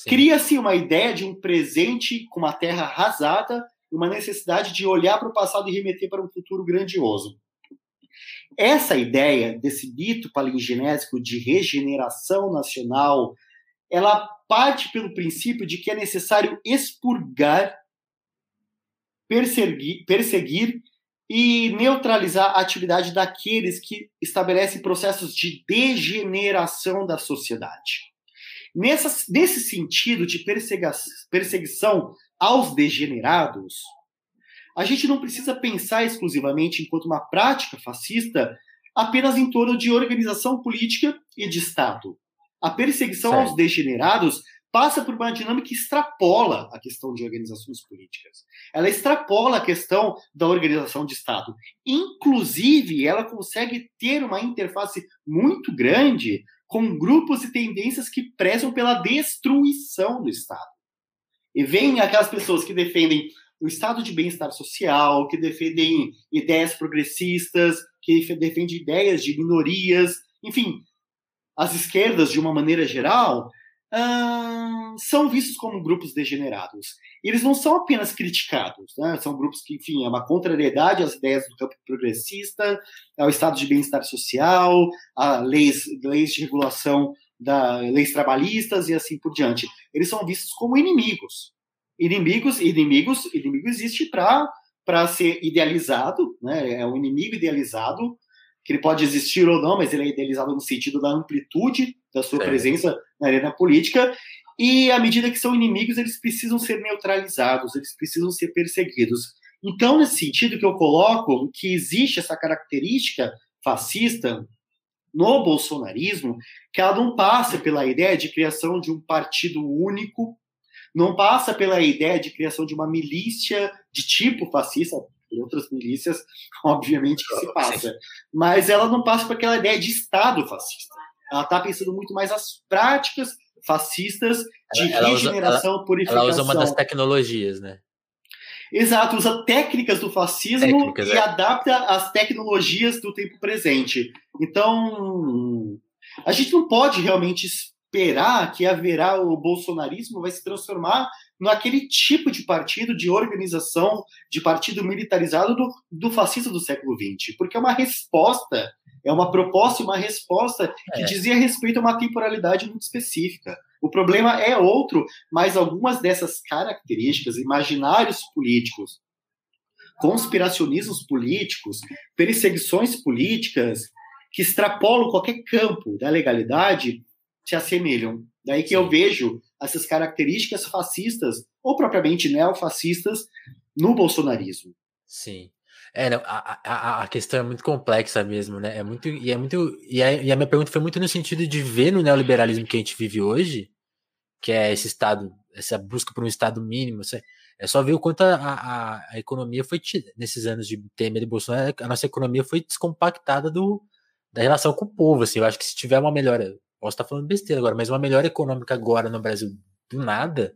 cria-se uma ideia de um presente com uma terra arrasada, uma necessidade de olhar para o passado e remeter para um futuro grandioso. Essa ideia desse mito palingenésico de regeneração nacional, ela parte pelo princípio de que é necessário expurgar, perseguir, perseguir e neutralizar a atividade daqueles que estabelecem processos de degeneração da sociedade. Nessa, nesse sentido de perseguição aos degenerados, a gente não precisa pensar exclusivamente enquanto uma prática fascista apenas em torno de organização política e de Estado. A perseguição certo. aos degenerados passa por uma dinâmica que extrapola a questão de organizações políticas. Ela extrapola a questão da organização de Estado. Inclusive, ela consegue ter uma interface muito grande com grupos e tendências que prezam pela destruição do Estado. E vem aquelas pessoas que defendem o estado de bem-estar social, que defendem ideias progressistas, que defendem ideias de minorias, enfim, as esquerdas, de uma maneira geral, hum, são vistos como grupos degenerados. Eles não são apenas criticados, né? são grupos que, enfim, é uma contrariedade às ideias do campo progressista, ao estado de bem-estar social, a leis, leis de regulação da leis trabalhistas e assim por diante. Eles são vistos como inimigos. Inimigos, inimigos, inimigo existe para para ser idealizado, né? É um inimigo idealizado que ele pode existir ou não, mas ele é idealizado no sentido da amplitude da sua é. presença na arena política. E à medida que são inimigos, eles precisam ser neutralizados, eles precisam ser perseguidos. Então, nesse sentido que eu coloco que existe essa característica fascista no bolsonarismo, que ela não passa pela ideia de criação de um partido único, não passa pela ideia de criação de uma milícia de tipo fascista, por outras milícias, obviamente que se passa. Mas ela não passa por aquela ideia de Estado fascista. Ela está pensando muito mais as práticas fascistas de ela, regeneração, ela, purificação. Ela usa uma das tecnologias, né? Exato, usa técnicas do fascismo técnicas, e é. adapta as tecnologias do tempo presente. Então, a gente não pode realmente esperar que haverá o bolsonarismo vai se transformar naquele tipo de partido, de organização, de partido militarizado do, do fascista do século XX, porque é uma resposta, é uma proposta e uma resposta que é. dizia respeito a uma temporalidade muito específica. O problema é outro, mas algumas dessas características, imaginários políticos, conspiracionismos políticos, perseguições políticas, que extrapolam qualquer campo da legalidade, se assemelham. Daí que eu vejo essas características fascistas, ou propriamente neofascistas, no bolsonarismo. Sim. É, não, a, a, a questão é muito complexa mesmo, né? É muito, e é muito. E a, e a minha pergunta foi muito no sentido de ver no neoliberalismo que a gente vive hoje, que é esse estado, essa busca por um estado mínimo. É só ver o quanto a, a, a economia foi nesses anos de Temer e Bolsonaro, a nossa economia foi descompactada do, da relação com o povo. Assim, eu acho que se tiver uma melhora Posso estar falando besteira agora, mas uma melhora econômica agora no Brasil do nada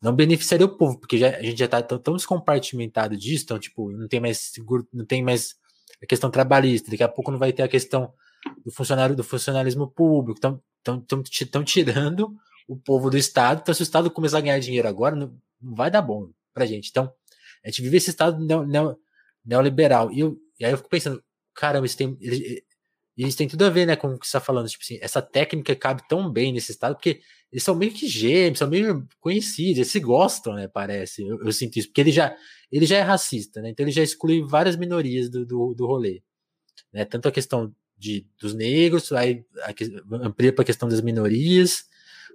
não beneficiaria o povo, porque já, a gente já está tão, tão descompartimentado disso, então, tipo, não tem mais seguro, não tem mais a questão trabalhista, daqui a pouco não vai ter a questão do funcionário do funcionalismo público, estão tirando o povo do Estado, então se o Estado começar a ganhar dinheiro agora, não, não vai dar bom pra gente. Então, a gente vive esse Estado neo, neo, neoliberal, e, eu, e aí eu fico pensando, caramba, isso tem, e isso tem tudo a ver, né, com o que você está falando. Tipo assim, essa técnica cabe tão bem nesse estado, porque eles são meio que gêmeos, são meio conhecidos, eles se gostam, né, parece. Eu, eu, sinto isso, porque ele já, ele já é racista, né, então ele já exclui várias minorias do, do, do rolê. Né, tanto a questão de, dos negros, aí a, amplia para a questão das minorias,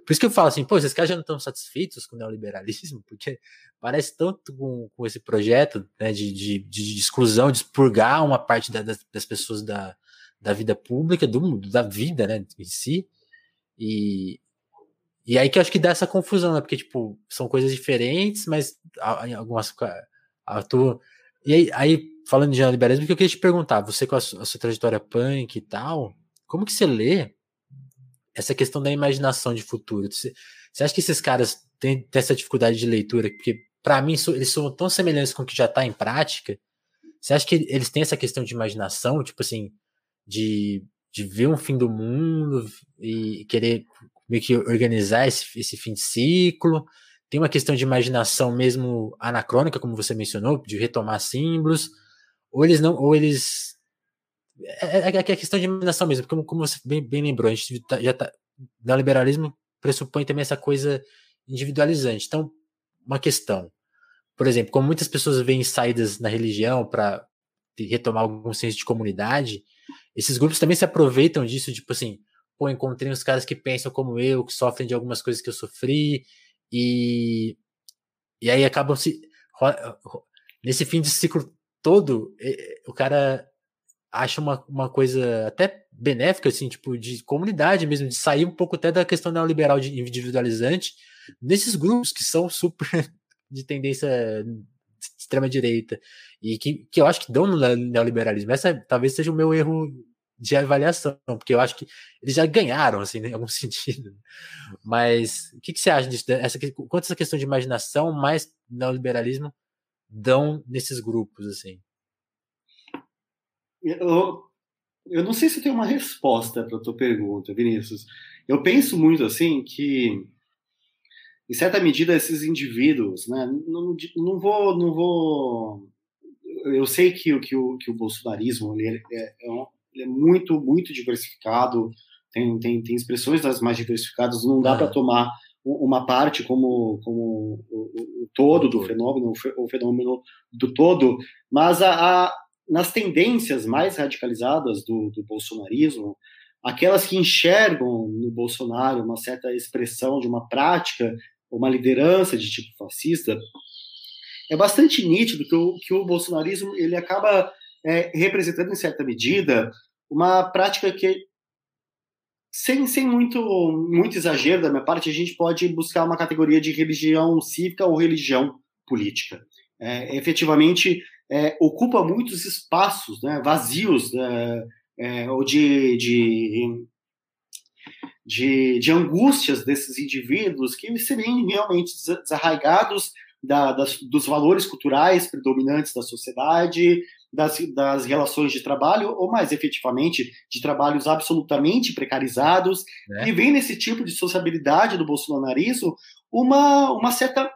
Por isso que eu falo assim, pô, esses caras já não estão satisfeitos com o neoliberalismo, porque parece tanto com, com esse projeto né, de, de, de, exclusão, de expurgar uma parte da, das, das, pessoas da, da vida pública, do da vida né, em si. E, e aí que eu acho que dá essa confusão, né? Porque, tipo, são coisas diferentes, mas em algumas. Atu... E aí, aí, falando de neoliberalismo, que eu queria te perguntar, você com a sua, a sua trajetória punk e tal, como que você lê essa questão da imaginação de futuro. Você, você acha que esses caras têm, têm essa dificuldade de leitura? Porque, para mim, eles são tão semelhantes com o que já está em prática. Você acha que eles têm essa questão de imaginação, tipo assim, de, de ver um fim do mundo e querer meio que organizar esse, esse fim de ciclo? Tem uma questão de imaginação mesmo anacrônica, como você mencionou, de retomar símbolos, ou eles não, ou eles é, é, é, é questão de imaginação mesmo, como, como você bem, bem lembrou, a gente tá, já tá. Neoliberalismo pressupõe também essa coisa individualizante. Então, uma questão. Por exemplo, como muitas pessoas veem saídas na religião para retomar algum senso de comunidade, esses grupos também se aproveitam disso, tipo assim, pô, encontrei uns caras que pensam como eu, que sofrem de algumas coisas que eu sofri, e, e aí acabam se. Nesse fim de ciclo todo, o cara acha uma, uma coisa até benéfica, assim, tipo, de comunidade mesmo, de sair um pouco até da questão neoliberal de individualizante, nesses grupos que são super de tendência extrema-direita, e que, que eu acho que dão no neoliberalismo. Essa talvez seja o meu erro de avaliação, porque eu acho que eles já ganharam, assim, em algum sentido. Mas o que, que você acha disso? Essa, quanto essa questão de imaginação mais neoliberalismo dão nesses grupos, assim? eu, eu não sei se tenho uma resposta para a tua pergunta, Vinícius. Eu penso muito assim que, em certa medida, esses indivíduos, né, não, não vou, não vou. Eu sei que, que, o, que o bolsonarismo ele é, é, ele é muito, muito diversificado, tem, tem, tem expressões das mais diversificadas, não dá para tomar uma parte como, como o, o todo do fenômeno, o fenômeno do todo, mas a, a nas tendências mais radicalizadas do, do bolsonarismo, aquelas que enxergam no Bolsonaro uma certa expressão de uma prática, uma liderança de tipo fascista, é bastante nítido que o, que o bolsonarismo ele acaba é, representando, em certa medida, uma prática que, sem, sem muito, muito exagero da minha parte, a gente pode buscar uma categoria de religião cívica ou religião política. É, efetivamente, é, ocupa muitos espaços né, vazios é, é, ou de, de, de, de, angústias desses indivíduos que se veem realmente desarraigados da, das, dos valores culturais predominantes da sociedade, das, das relações de trabalho, ou mais efetivamente, de trabalhos absolutamente precarizados, é. e vem nesse tipo de sociabilidade do bolsonarismo uma, uma certa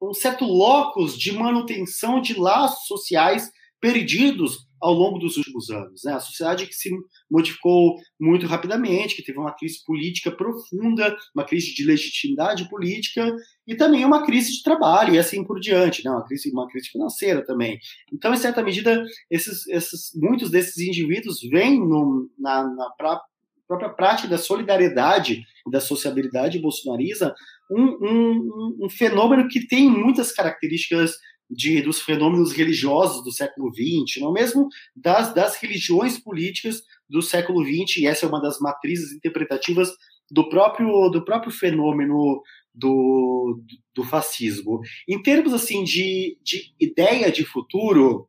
um certo locus de manutenção de laços sociais perdidos ao longo dos últimos anos. Né? A sociedade que se modificou muito rapidamente, que teve uma crise política profunda, uma crise de legitimidade política e também uma crise de trabalho e assim por diante, né? uma, crise, uma crise financeira também. Então, em certa medida, esses, esses, muitos desses indivíduos vêm no, na, na pra, própria prática da solidariedade e da sociabilidade bolsonarista um, um, um fenômeno que tem muitas características de, dos fenômenos religiosos do século XX, não mesmo das, das religiões políticas do século XX, e essa é uma das matrizes interpretativas do próprio, do próprio fenômeno do, do fascismo. Em termos assim de, de ideia de futuro,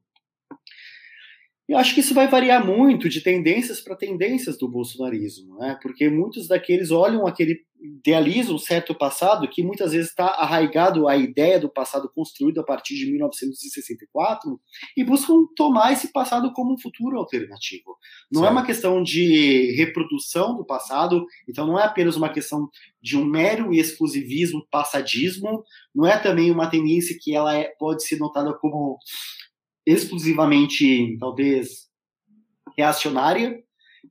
eu acho que isso vai variar muito de tendências para tendências do bolsonarismo, né? porque muitos daqueles olham aquele, idealizam um certo passado que muitas vezes está arraigado à ideia do passado construído a partir de 1964 e buscam tomar esse passado como um futuro alternativo. Não é certo. é uma questão de reprodução do passado, então não é apenas uma questão de um mero exclusivismo, passadismo, não é também uma tendência que ela é, pode ser notada como exclusivamente, talvez, reacionária,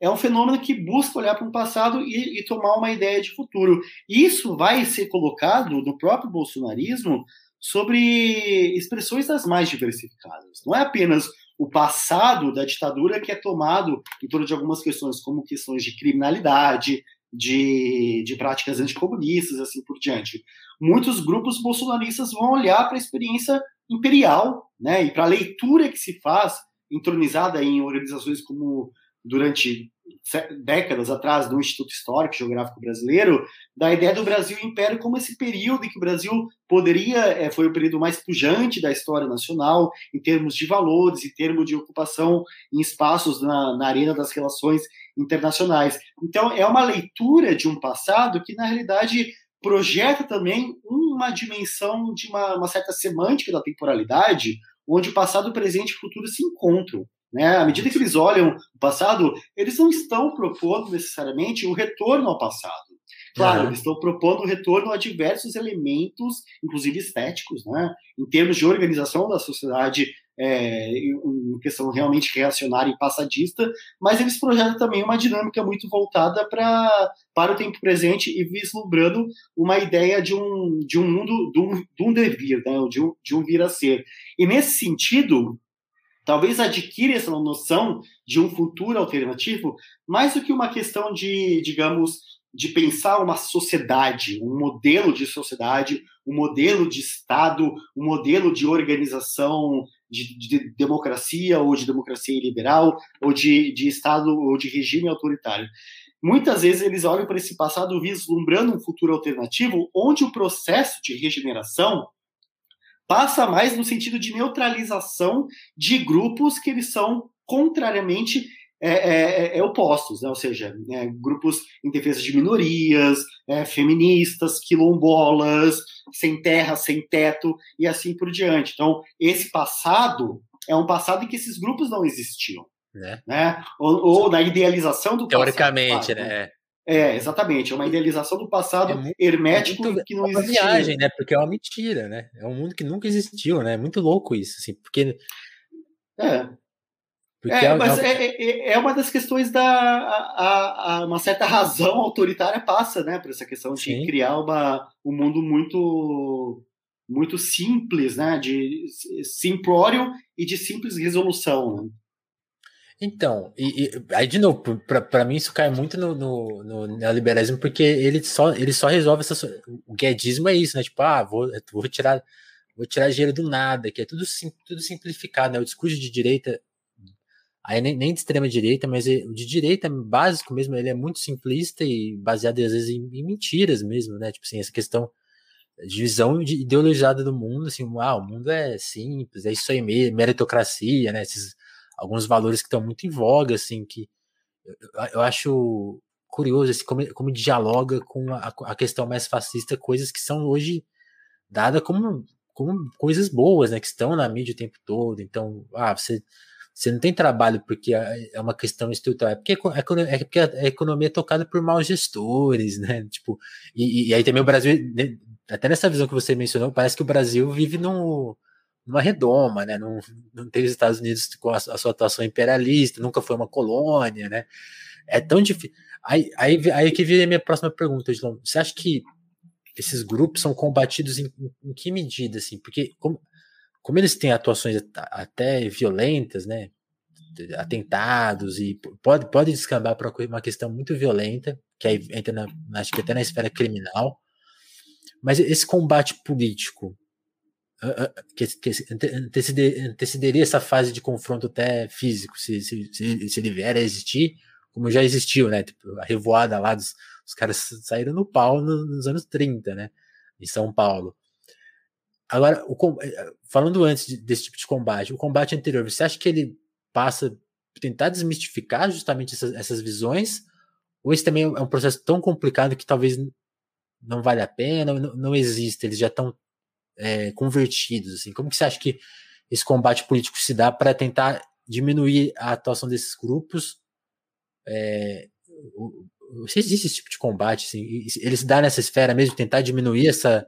é um fenômeno que busca olhar para o passado e, e, tomar uma ideia de futuro. Isso vai ser colocado no próprio bolsonarismo sobre expressões das mais diversificadas. Não é apenas o passado da ditadura que é tomado em torno de algumas questões, como questões de criminalidade, de, de práticas anticomunistas, assim por diante. Muitos grupos bolsonaristas vão olhar para a experiência imperial, né, e para a leitura que se faz, entronizada em organizações como durante décadas atrás do Instituto Histórico e Geográfico Brasileiro, da ideia do Brasil Império como esse período em que o Brasil poderia, é, foi o período mais pujante da história nacional, em termos de valores, em termos de ocupação em espaços na, na arena das relações internacionais. Então, é uma leitura de um passado que, na realidade, projeta também uma dimensão de uma, uma certa semântica da temporalidade, onde o passado, o presente e o futuro se encontram. Né? À medida que eles olham o passado, eles não estão propondo necessariamente o retorno ao passado. Claro, uhum. eles estão propondo o retorno a diversos elementos, inclusive estéticos, né? em termos de organização da sociedade, é, em questão realmente reacionária e passadista, mas eles projetam também uma dinâmica muito voltada pra, para o tempo presente e vislumbrando uma ideia de um, de um mundo, de um, de um devir, né? de, um, de um vir a ser. E nesse sentido, talvez adquire essa noção de um futuro alternativo, mais do que uma questão de, digamos, de pensar uma sociedade, um modelo de sociedade, um modelo de Estado, um modelo de organização de, de democracia ou de democracia liberal ou de, de Estado ou de regime autoritário. Muitas vezes eles olham para esse passado vislumbrando um futuro alternativo onde o processo de regeneração passa mais no sentido de neutralização de grupos que eles são contrariamente é, é, é, é opostos, né? ou seja, né, grupos em defesa de minorias, é, feministas, quilombolas, sem terra, sem teto e assim por diante. Então, esse passado é um passado em que esses grupos não existiam. Né? né? Ou, ou na idealização do Teoricamente, passado, né? É, exatamente. É uma idealização do passado é muito, hermético é muito, que não existe. É uma viagem, né? Porque é uma mentira, né? É um mundo que nunca existiu, né? É muito louco isso, assim, porque. É. Porque é, é, mas é, é, é, uma das questões da a, a, uma certa razão autoritária passa, né, por essa questão de Sim. criar uma, um mundo muito muito simples, né, de simplório e de simples resolução. Né? Então, e, e aí de novo, para mim isso cai muito no, no, no, neoliberalismo, porque ele só, ele só resolve essa. O guedismo é isso, né? Tipo, ah, vou, vou tirar vou tirar dinheiro do nada, que é tudo, sim, tudo simplificado, né? O discurso de direita, aí nem, nem de extrema direita, mas é, o de direita básico mesmo, ele é muito simplista e baseado às vezes em, em mentiras mesmo, né? Tipo assim, essa questão de visão de ideologizada do mundo, assim, ah, o mundo é simples, é isso aí mesmo, meritocracia, né? Esses alguns valores que estão muito em voga, assim, que eu, eu acho curioso assim, como, como dialoga com a, a, questão mais fascista, coisas que são hoje dadas como, como coisas boas, né, que estão na mídia o tempo todo. Então, ah, você, você não tem trabalho porque é, é uma questão estrutural, é porque, é porque a economia é tocada por maus gestores, né, tipo, e, e aí também o Brasil, né, até nessa visão que você mencionou, parece que o Brasil vive num numa redoma, né? Não, não teve os Estados Unidos com a, a, sua atuação imperialista, nunca foi uma colônia, né? É tão difícil. Aí, aí, aí que vem a minha próxima pergunta, João. Você acha que esses grupos são combatidos em, em que medida, assim? Porque como, como eles têm atuações até violentas, né? Atentados e pode, pode descambar para uma questão muito violenta, que aí entra na, acho que até na esfera criminal. Mas esse combate político, que, que antecederia essa fase de confronto até físico, se, se, se, se ele vier a existir, como já existiu, né? Tipo, a revoada lá dos os caras saíram no pau nos anos 30, né? Em São Paulo. Agora, o, eh, falando antes desse tipo de combate, o combate anterior, você acha que ele passa tentar desmistificar justamente essas, essas visões? Ou esse também é um processo tão complicado que talvez não vale a pena, não, não existe, eles já estão é, convertidos? Assim? Como que você acha que esse combate político se dá para tentar diminuir a atuação desses grupos? É, se existe esse tipo de combate, assim, ele se dá nessa esfera mesmo, tentar diminuir essa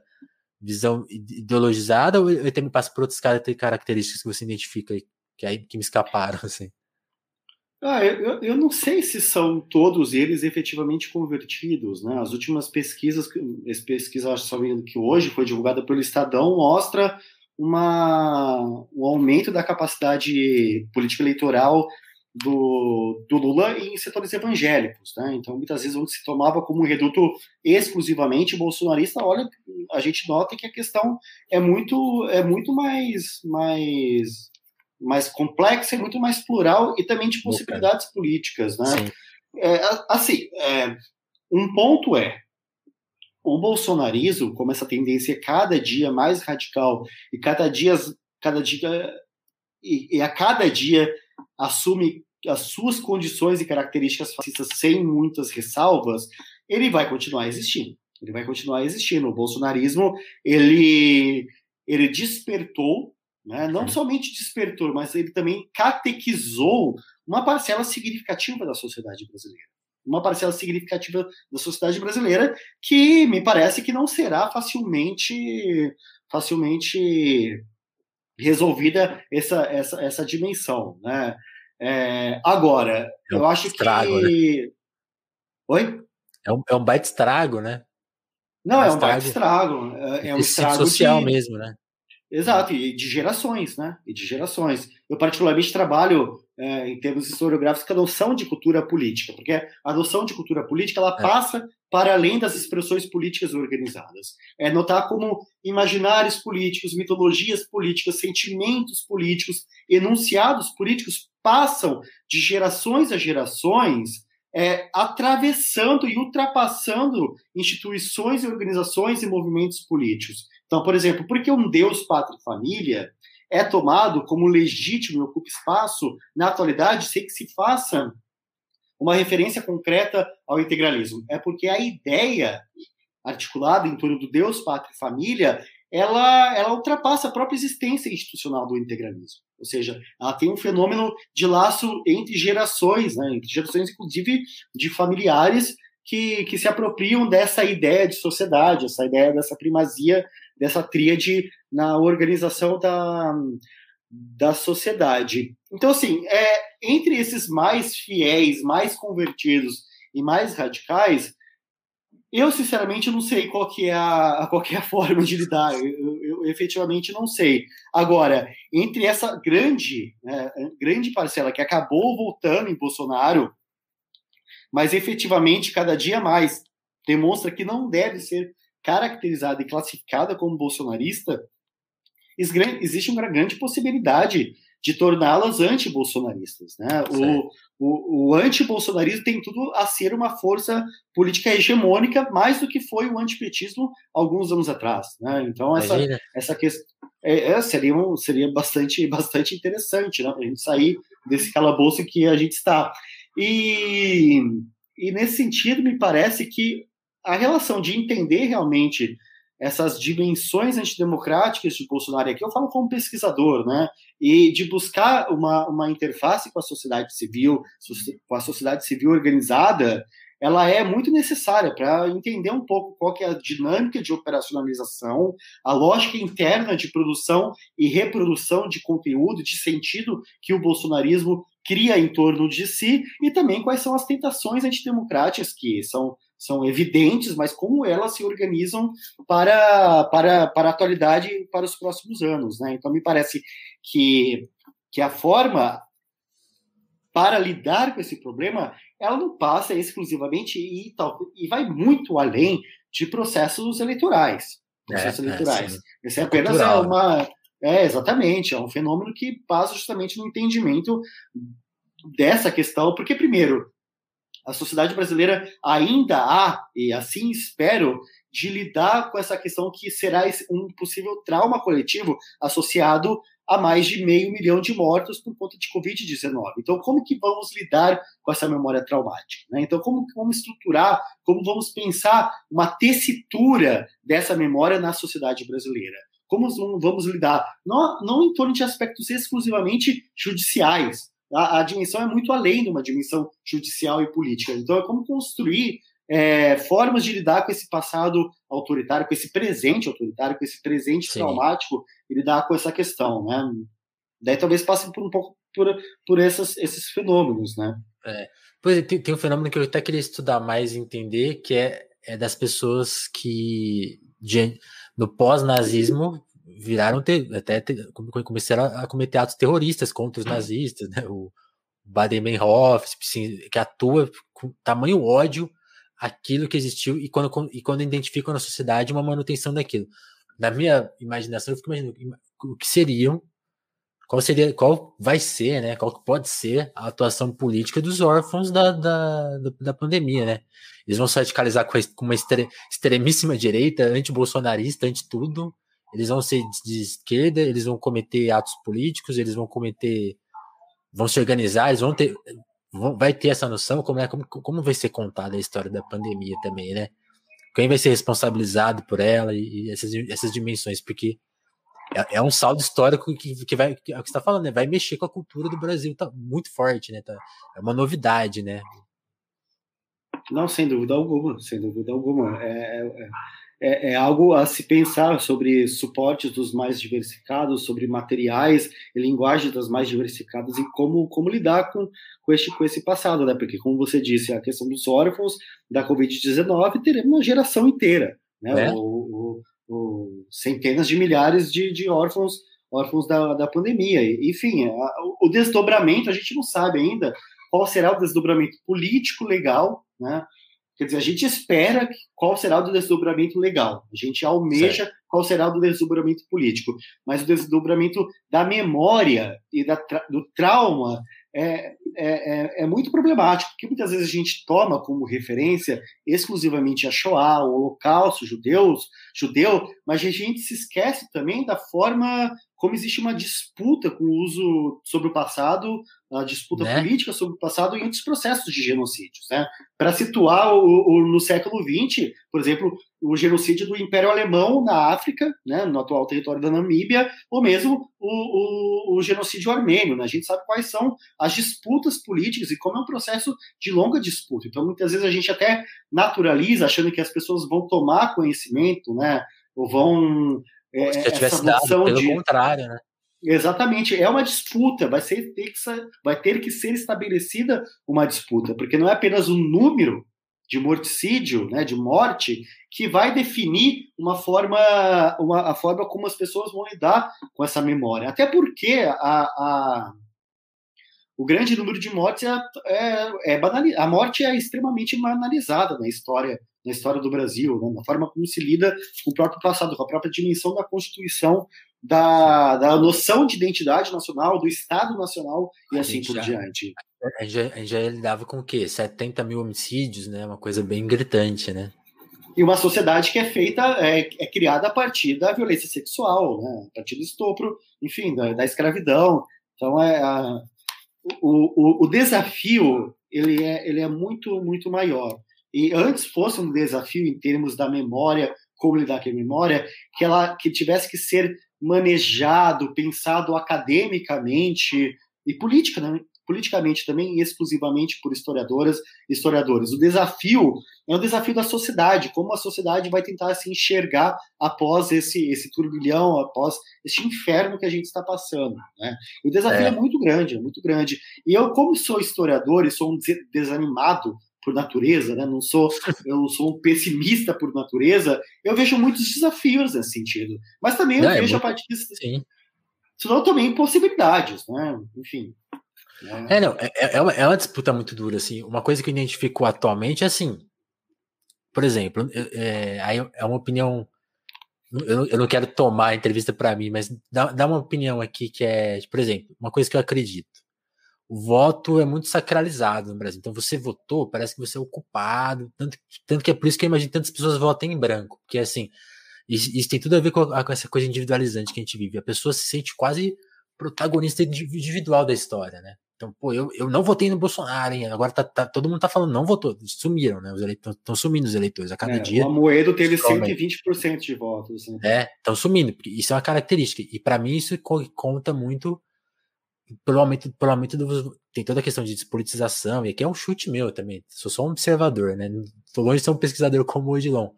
visão ideologizada, ou ele também passa por outras características que você identifica que, aí, que me escaparam, assim? Ah, eu, eu não sei se são todos eles efetivamente convertidos, né? As últimas pesquisas, pesquisa, que hoje foi divulgada pelo Estadão, mostra uma, um aumento da capacidade política eleitoral do, do Lula em setores evangélicos, né? Então, muitas vezes, onde se tomava como um reduto exclusivamente bolsonarista, olha, a gente nota que a questão é muito, é muito mais, mais, mais complexa e muito mais plural e também de possibilidades políticas, né? É, assim, é, um ponto é o bolsonarismo, como essa tendência é cada dia mais radical e cada dia, cada dia e, e a cada dia assume as suas condições e características fascistas sem muitas ressalvas, ele vai continuar existindo. Ele vai continuar existindo. O bolsonarismo, ele, ele despertou, né? não somente despertou, mas ele também catequizou uma parcela significativa da sociedade brasileira. Uma parcela significativa da sociedade brasileira que me parece que não será facilmente facilmente resolvida essa, essa, essa dimensão, né? É, agora, é um eu acho estrago, que. Né? Oi? É um, é um baita estrago, né? Não, é um, é um baita estrago. É, é um estrago social de... mesmo, né? Exato, e de gerações, né? E de gerações. Eu, particularmente, trabalho é, em termos historiográficos com a noção de cultura política, porque a noção de cultura política ela é. passa para além das expressões políticas organizadas. É notar como imaginários políticos, mitologias políticas, sentimentos políticos, enunciados políticos passam de gerações a gerações, é, atravessando e ultrapassando instituições e organizações e movimentos políticos. Então, por exemplo, por que um Deus, pátria e família é tomado como legítimo e ocupa espaço na atualidade sem que se faça uma referência concreta ao integralismo? É porque a ideia articulada em torno do Deus, pátria e família, ela, ela ultrapassa a própria existência institucional do integralismo. Ou seja, ela tem um fenômeno de laço entre gerações, né, entre gerações, inclusive, de familiares que, que se apropriam dessa ideia de sociedade, essa ideia dessa primazia, dessa tríade na organização da, da sociedade. Então, assim, é, entre esses mais fiéis, mais convertidos e mais radicais, eu, sinceramente, não sei qual que é a, qual que é a forma de lidar. Eu, eu, efetivamente não sei. Agora, entre essa grande, né, grande parcela que acabou voltando em Bolsonaro, mas efetivamente cada dia mais demonstra que não deve ser caracterizada e classificada como bolsonarista, existe uma grande possibilidade de torná-las anti-bolsonaristas. Né? O, o, o anti-bolsonarismo tem tudo a ser uma força política hegemônica, mais do que foi o antipetismo alguns anos atrás. Né? Então, essa, essa questão é, é, seria, um, seria bastante, bastante interessante né? para a gente sair desse calabouço que a gente está. E, e nesse sentido, me parece que a relação de entender realmente essas dimensões antidemocráticas de Bolsonaro, aqui eu falo como pesquisador, né, e de buscar uma, uma interface com a sociedade civil, com a sociedade civil organizada, ela é muito necessária para entender um pouco qual é a dinâmica de operacionalização, a lógica interna de produção e reprodução de conteúdo, de sentido que o bolsonarismo cria em torno de si, e também quais são as tentações antidemocráticas que são são evidentes, mas como elas se organizam para, para, para a atualidade e para os próximos anos. Né? Então, me parece que, que a forma para lidar com esse problema, ela não passa exclusivamente e, e vai muito além de processos eleitorais. Processos é, é eleitorais. É, Esse é apenas cultural, né? uma. É, exatamente, é um fenômeno que passa justamente no entendimento dessa questão, porque, primeiro, a sociedade brasileira ainda há, e assim espero, de lidar com essa questão que será um possível trauma coletivo associado a mais de meio milhão de mortos por conta de Covid-19. Então, como que vamos lidar com essa memória traumática? Né? Então, como vamos estruturar, como vamos pensar uma tessitura dessa memória na sociedade brasileira? Como vamos lidar? Não, não em torno de aspectos exclusivamente judiciais, a, a, dimensão é muito além de uma dimensão judicial e política. Então, é como construir é, formas de lidar com esse passado autoritário, com esse presente autoritário, com esse presente Sim. traumático e lidar com essa questão, né? Daí talvez passe por um pouco por, por essas, esses fenômenos, né? É. Pois é, tem, tem um fenômeno que eu até queria estudar mais e entender, que é, é das pessoas que de, no pós-nazismo viraram ter, até ter, começaram a cometer atos terroristas contra os nazistas, né? O, Baden-Meinhof, que atua com tamanho ódio aquilo que existiu e quando, e quando identificam na sociedade uma manutenção daquilo. Na minha imaginação, eu fico imaginando o que seriam, qual seria, qual vai ser, né? Qual pode ser a atuação política dos órfãos da, da, da pandemia, né? Eles vão se radicalizar com, uma extremíssima direita, anti-bolsonarista, anti-tudo. Eles vão ser de esquerda, eles vão cometer atos políticos, eles vão cometer. vão se organizar, eles vão ter. Vão, vai ter essa noção como, é, como, como vai ser contada a história da pandemia também, né? Quem vai ser responsabilizado por ela e, e essas, essas dimensões, porque é, é, um saldo histórico que, que vai, que, é o que está falando, né? Vai mexer com a cultura do Brasil, tá muito forte, né? Tá, é uma novidade, né? Não, sem dúvida alguma, sem dúvida alguma. É, é, é, é, algo a se pensar sobre suportes dos mais diversificados, sobre materiais e linguagem das mais diversificadas e como, como lidar com, com, este, com esse passado, né? Porque, como você disse, a questão dos órfãos da Covid-19 teremos uma geração inteira, né? É. O, o, o, centenas de milhares de, de órfãos órfãos da, da pandemia. Enfim, a, o desdobramento, a gente não sabe ainda qual será o desdobramento político, legal, né? Quer dizer, a gente espera qual será o desdobramento legal, a gente almeja certo. qual será o desdobramento político, mas o desdobramento da memória e da, do trauma é, é, é, é, muito problemático, porque muitas vezes a gente toma como referência exclusivamente a Shoah, o Holocausto judeus, judeu, mas a gente se esquece também da forma como existe uma disputa com o uso sobre o passado, a disputa né? política sobre o passado em outros processos de genocídios. Né? Para situar o, o, no século XX, por exemplo, o genocídio do Império Alemão na África, né, no atual território da Namíbia, ou mesmo o, o, o genocídio armênio. Né? A gente sabe quais são as disputas políticas e como é um processo de longa disputa. Então, muitas vezes a gente até naturaliza, achando que as pessoas vão tomar conhecimento, né, ou vão é, se tivesse dado, pelo de... contrário, né? Exatamente, é uma disputa, vai, ser, ter que, vai ter que ser estabelecida uma disputa, porque não é apenas o número de morticídio, né, de morte, que vai definir uma forma, uma, a forma como as pessoas vão lidar com essa memória. Até porque a, a o grande número de mortes é, é, é banal, a morte é extremamente banalizada na história na história do Brasil, né, na forma como se lida com o próprio passado, com a própria dimensão da Constituição, da, da noção de identidade nacional, do Estado Nacional e a assim por já, diante. A gente, já, a gente já lidava com o quê? 70 mil homicídios, né? Uma coisa bem gritante, né? E uma sociedade que é feita, é, é criada a partir da violência sexual, né? a partir do estupro, enfim, da, da escravidão. Então, é, a, o, o, o desafio ele é, ele é muito, muito maior e antes fosse um desafio em termos da memória, como lidar com a memória, que ela que tivesse que ser manejado, pensado academicamente e politica, né? politicamente também exclusivamente por historiadoras e historiadores. O desafio é um desafio da sociedade, como a sociedade vai tentar se enxergar após esse, esse turbilhão, após esse inferno que a gente está passando. Né? O desafio é. é muito grande, é muito grande. E eu, como sou historiador e sou um desanimado por natureza, né? Não sou, eu sou um pessimista por natureza. Eu vejo muitos desafios nesse sentido, mas também eu é, vejo é muito... a partir disso, senão também possibilidades, né? Enfim. Né? É, não, é, é, uma, é uma disputa muito dura, assim. Uma coisa que eu identifico atualmente é assim, por exemplo, é, aí é uma opinião. Eu, eu não quero tomar a entrevista para mim, mas dá, dá uma opinião aqui que é, por exemplo, uma coisa que eu acredito o voto é muito sacralizado no Brasil. Então você votou, parece que você é ocupado. Tanto, tanto que é por isso que eu imagino tantas pessoas votem em branco. Porque assim, isso, isso tem tudo a ver com, a, com, essa coisa individualizante que a gente vive. A pessoa se sente quase protagonista individual da história, né? Então, pô, eu, eu não votei no Bolsonaro, hein? Agora tá, tá todo mundo tá falando, não votou, sumiram, né? Os eleitores estão sumindo os eleitores a cada é, dia. O Amoedo teve 120% de votos. Né? É, estão sumindo, porque isso é uma característica. E para mim isso conta muito aumento do. Tem toda a questão de despolitização, e aqui é um chute meu também. Sou só um observador, né? Tô longe de ser um pesquisador como o Edilon.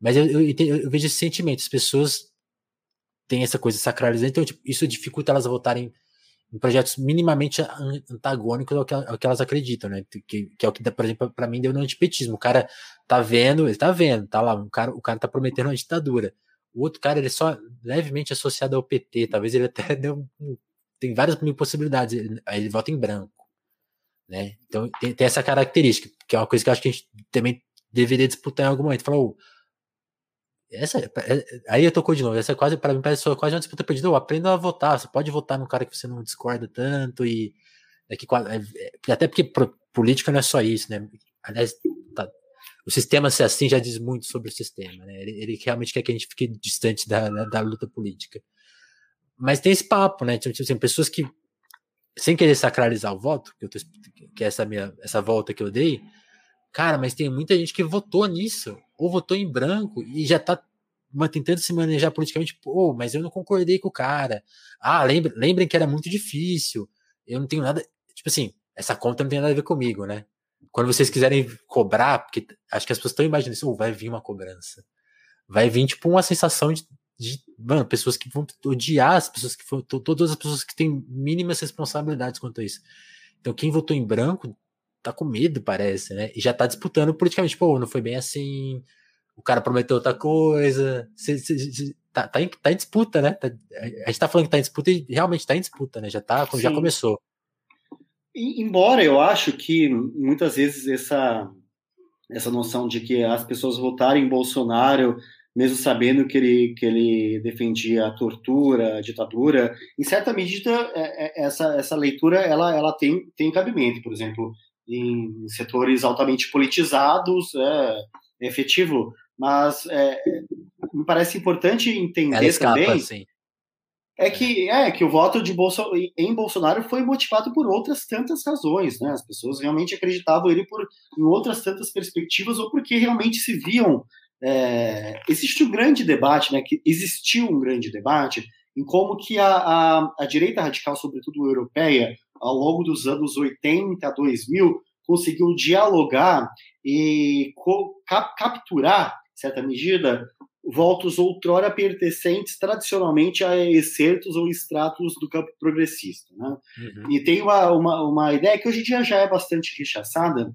Mas eu, eu, eu, vejo esse sentimento. As pessoas têm essa coisa sacralizada, então tipo, isso dificulta elas a votarem em projetos minimamente antagônicos ao que, ao que elas acreditam, né? Que, que, é o que, por exemplo, para mim deu no antipetismo. O cara tá vendo, ele tá vendo, tá lá, o cara, o cara tá prometendo uma ditadura. O outro cara, ele é só levemente associado ao PT, talvez ele até deu um tem várias mil possibilidades. Aí ele vota em branco. Né? Então tem, tem, essa característica, que é uma coisa que eu acho que a gente também deveria disputar em algum momento. Falar, oh, essa, é, é, aí eu tocou de novo, essa é quase, para mim, parece quase uma disputa perdida. Oh, aprenda a votar, você pode votar num cara que você não discorda tanto e daqui, até porque política não é só isso, né? Aliás, tá, o sistema ser assim já diz muito sobre o sistema, né? Ele, ele realmente quer que a gente fique distante da, da, da luta política. Mas tem esse papo, né? Tipo assim, pessoas que, sem querer sacralizar o voto, que, eu tô, que é essa minha essa volta que eu dei, cara, mas tem muita gente que votou nisso, ou votou em branco e já tá tentando se manejar politicamente, pô, mas eu não concordei com o cara. Ah, lembrem, lembrem que era muito difícil. Eu não tenho nada. Tipo assim, essa conta não tem nada a ver comigo, né? quando vocês quiserem cobrar, porque acho que as pessoas estão imaginando isso, oh, vai vir uma cobrança. Vai vir, tipo, uma sensação de, de mano, pessoas que vão odiar as pessoas que foram, todas as pessoas que têm mínimas responsabilidades quanto a isso. Então, quem votou em branco tá com medo, parece, né? E já tá disputando politicamente, pô, não foi bem assim, o cara prometeu outra coisa, cê, cê, cê, tá, tá, em, tá em disputa, né? Tá, a gente tá falando que tá em disputa e realmente tá em disputa, né? Já tá, já começou. Embora eu acho que muitas vezes essa essa noção de que as pessoas votarem em Bolsonaro, mesmo sabendo que ele, que ele defendia a tortura, a ditadura, em certa medida é, é, essa, essa leitura ela, ela tem, tem cabimento, por exemplo, em setores altamente politizados, é, é efetivo, mas é, me parece importante entender escapa, também sim é que, é que o voto de Bolso, em Bolsonaro foi motivado por outras tantas razões, né? As pessoas realmente acreditavam ele por em outras tantas perspectivas ou porque realmente se viam. É, existe um grande debate, né? Que existiu um grande debate em como que a, a, a direita radical, sobretudo europeia, ao longo dos anos 80 a 2000, conseguiu dialogar e cap capturar, em certa medida, votos outrora pertencentes tradicionalmente a excertos ou extratos do campo progressista. Né? Uhum. E tem uma, uma, uma, ideia que hoje em dia já é bastante rechaçada,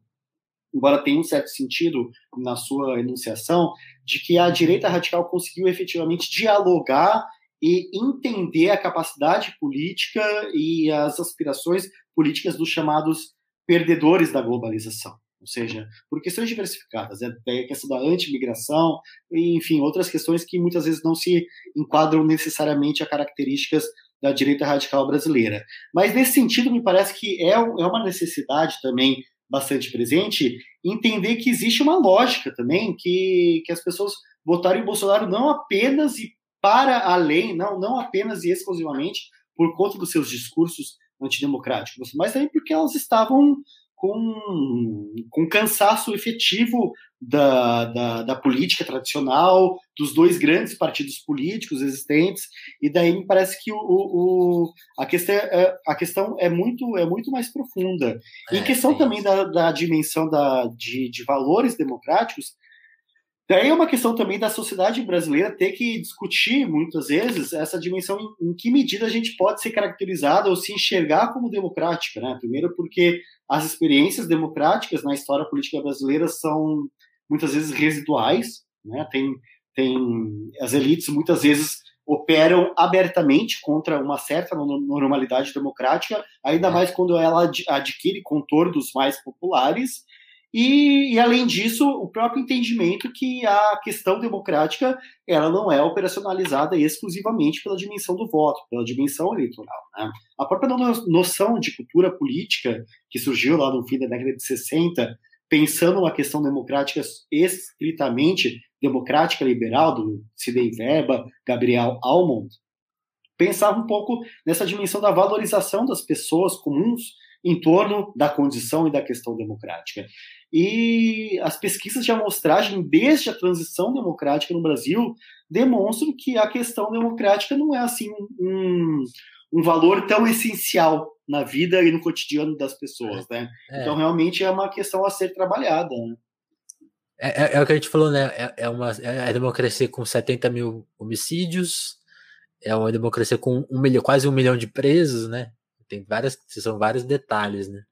embora tenha um certo sentido na sua enunciação, de que a direita radical conseguiu efetivamente dialogar e entender a capacidade política e as aspirações políticas dos chamados perdedores da globalização ou seja, por questões diversificadas, né? a questão da antimigração, enfim, outras questões que muitas vezes não se enquadram necessariamente a características da direita radical brasileira. Mas, nesse sentido, me parece que é, é uma necessidade também bastante presente entender que existe uma lógica também, que, que as pessoas votaram em Bolsonaro não apenas e para além, não, não apenas e exclusivamente por conta dos seus discursos antidemocráticos, mas também porque elas estavam com, com cansaço efetivo da, da, da, política tradicional, dos dois grandes partidos políticos existentes, e daí me parece que o, o, a, questão é, a questão é muito, é muito mais profunda. É, em questão também da, da dimensão da, de, de valores democráticos, Daí é uma questão também da sociedade brasileira ter que discutir, muitas vezes, essa dimensão em, em, que medida a gente pode ser caracterizada ou se enxergar como democrática. Né? Primeiro, porque as experiências democráticas na história política brasileira são muitas vezes residuais. Né? Tem, tem as elites muitas vezes operam abertamente contra uma certa normalidade democrática, ainda é. mais quando ela adquire contornos mais populares e, e, além disso, o próprio entendimento que a questão democrática ela não é operacionalizada exclusivamente pela dimensão do voto, pela dimensão eleitoral. Né? A própria noção de cultura política que surgiu lá no fim da década de 60, pensando uma questão democrática estritamente democrática liberal, do Sidney Verba, Gabriel Almond, pensava um pouco nessa dimensão da valorização das pessoas comuns em torno da condição e da questão democrática. E as pesquisas de amostragem, desde a transição democrática no Brasil, demonstram que a questão democrática não é assim um, um valor tão essencial na vida e no cotidiano das pessoas, né? É. Então, realmente é uma questão a ser trabalhada. Né? É, é, é, o que a gente falou, né? É, é uma é a democracia com 70 mil homicídios, é uma democracia com um milhão, quase um milhão de presos, né? Tem várias, são vários detalhes, né?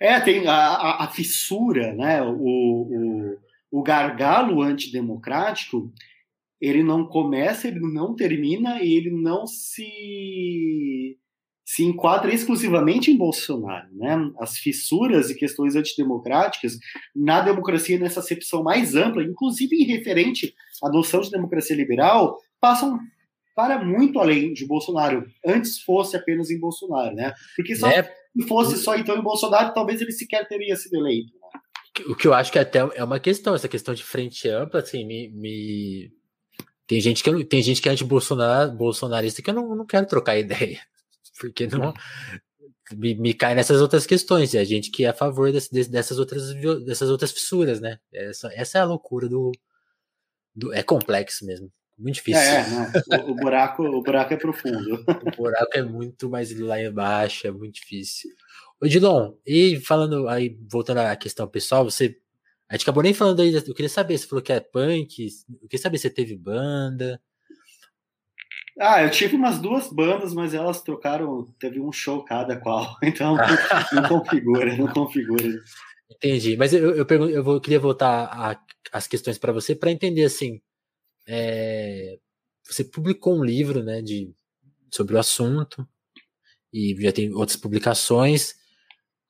É, tem a, a, a fissura, né? O, o, o gargalo antidemocrático, ele não começa, ele não termina e ele não se se enquadra exclusivamente em Bolsonaro, né? As fissuras e questões antidemocráticas na democracia nessa acepção mais ampla, inclusive em referente à noção de democracia liberal, passam para muito além de Bolsonaro. Antes fosse apenas em Bolsonaro, né? Porque só, é. Se fosse só então em Bolsonaro, talvez ele sequer teria sido eleito. Né? O que eu acho que até é uma questão, essa questão de frente ampla, assim, me, me... Tem gente que, tem gente que é anti-bolsonarista -bolsonaro, que eu não, não quero trocar ideia porque não me, me, cai nessas outras questões, e a gente que é a favor desse, dessas, outras, dessas outras fissuras, né? Essa, essa é a loucura do, do. É complexo mesmo. Muito difícil. É, o, o, buraco, o buraco é profundo. o buraco é muito mais lá embaixo, é muito difícil. Ô, Dilon, e falando aí, voltando à questão pessoal, você. A gente acabou nem falando aí, eu queria saber, você falou que é punk, eu queria saber se você teve banda. Ah, eu tive umas duas bandas, mas elas trocaram, teve um show cada qual, então não configura, não configura. Entendi, mas eu, eu, pergunto, eu, vou, queria voltar às questões para você para entender assim. É, você publicou um livro, né, de sobre o assunto e já tem outras publicações.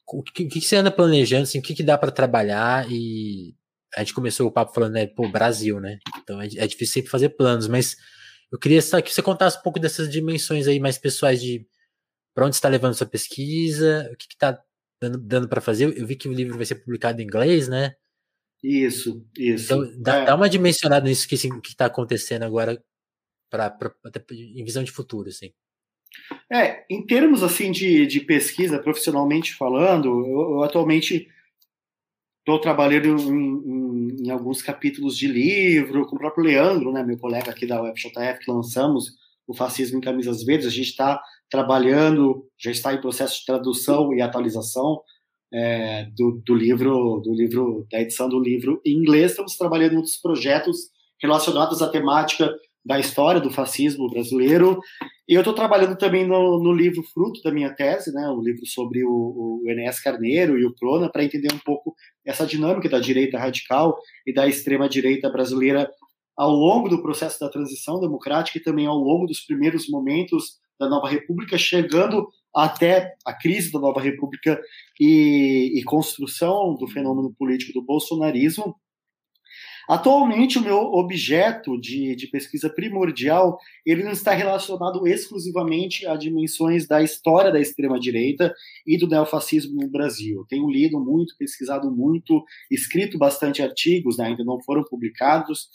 O que, que você anda planejando? Assim, o que, que dá para trabalhar? E a gente começou o papo falando, né, pô, Brasil, né? Então é, é difícil sempre fazer planos, mas eu queria que você contasse um pouco dessas dimensões aí mais pessoais de para onde está levando sua pesquisa, o que está dando, dando para fazer. Eu vi que o livro vai ser publicado em inglês, né? Isso, isso. Então, dá, é. dá uma dimensionada nisso que está acontecendo agora pra, pra, em visão de futuro, assim. É, em termos assim de, de pesquisa, profissionalmente falando, eu, eu atualmente estou trabalhando em, em, em, alguns capítulos de livro, com o próprio Leandro, né, meu colega aqui da UFJF, que lançamos o Fascismo em Camisas Verdes. A gente está trabalhando, já está em processo de tradução e atualização é, do, do, livro, do livro, da edição do livro em inglês. Estamos trabalhando em outros projetos relacionados à temática da história do fascismo brasileiro. E eu estou trabalhando também no, no, livro fruto da minha tese, né, o livro sobre o, o Carneiro e o Prona, para entender um pouco essa dinâmica da direita radical e da extrema direita brasileira ao longo do processo da transição democrática e também ao longo dos primeiros momentos da nova república, chegando até a crise da nova república e, e construção do fenômeno político do bolsonarismo Atualmente, o meu objeto de, de pesquisa primordial ele não está relacionado exclusivamente a dimensões da história da extrema-direita e do neofascismo no Brasil. Tenho lido muito, pesquisado muito, escrito bastante artigos, né, ainda não foram publicados,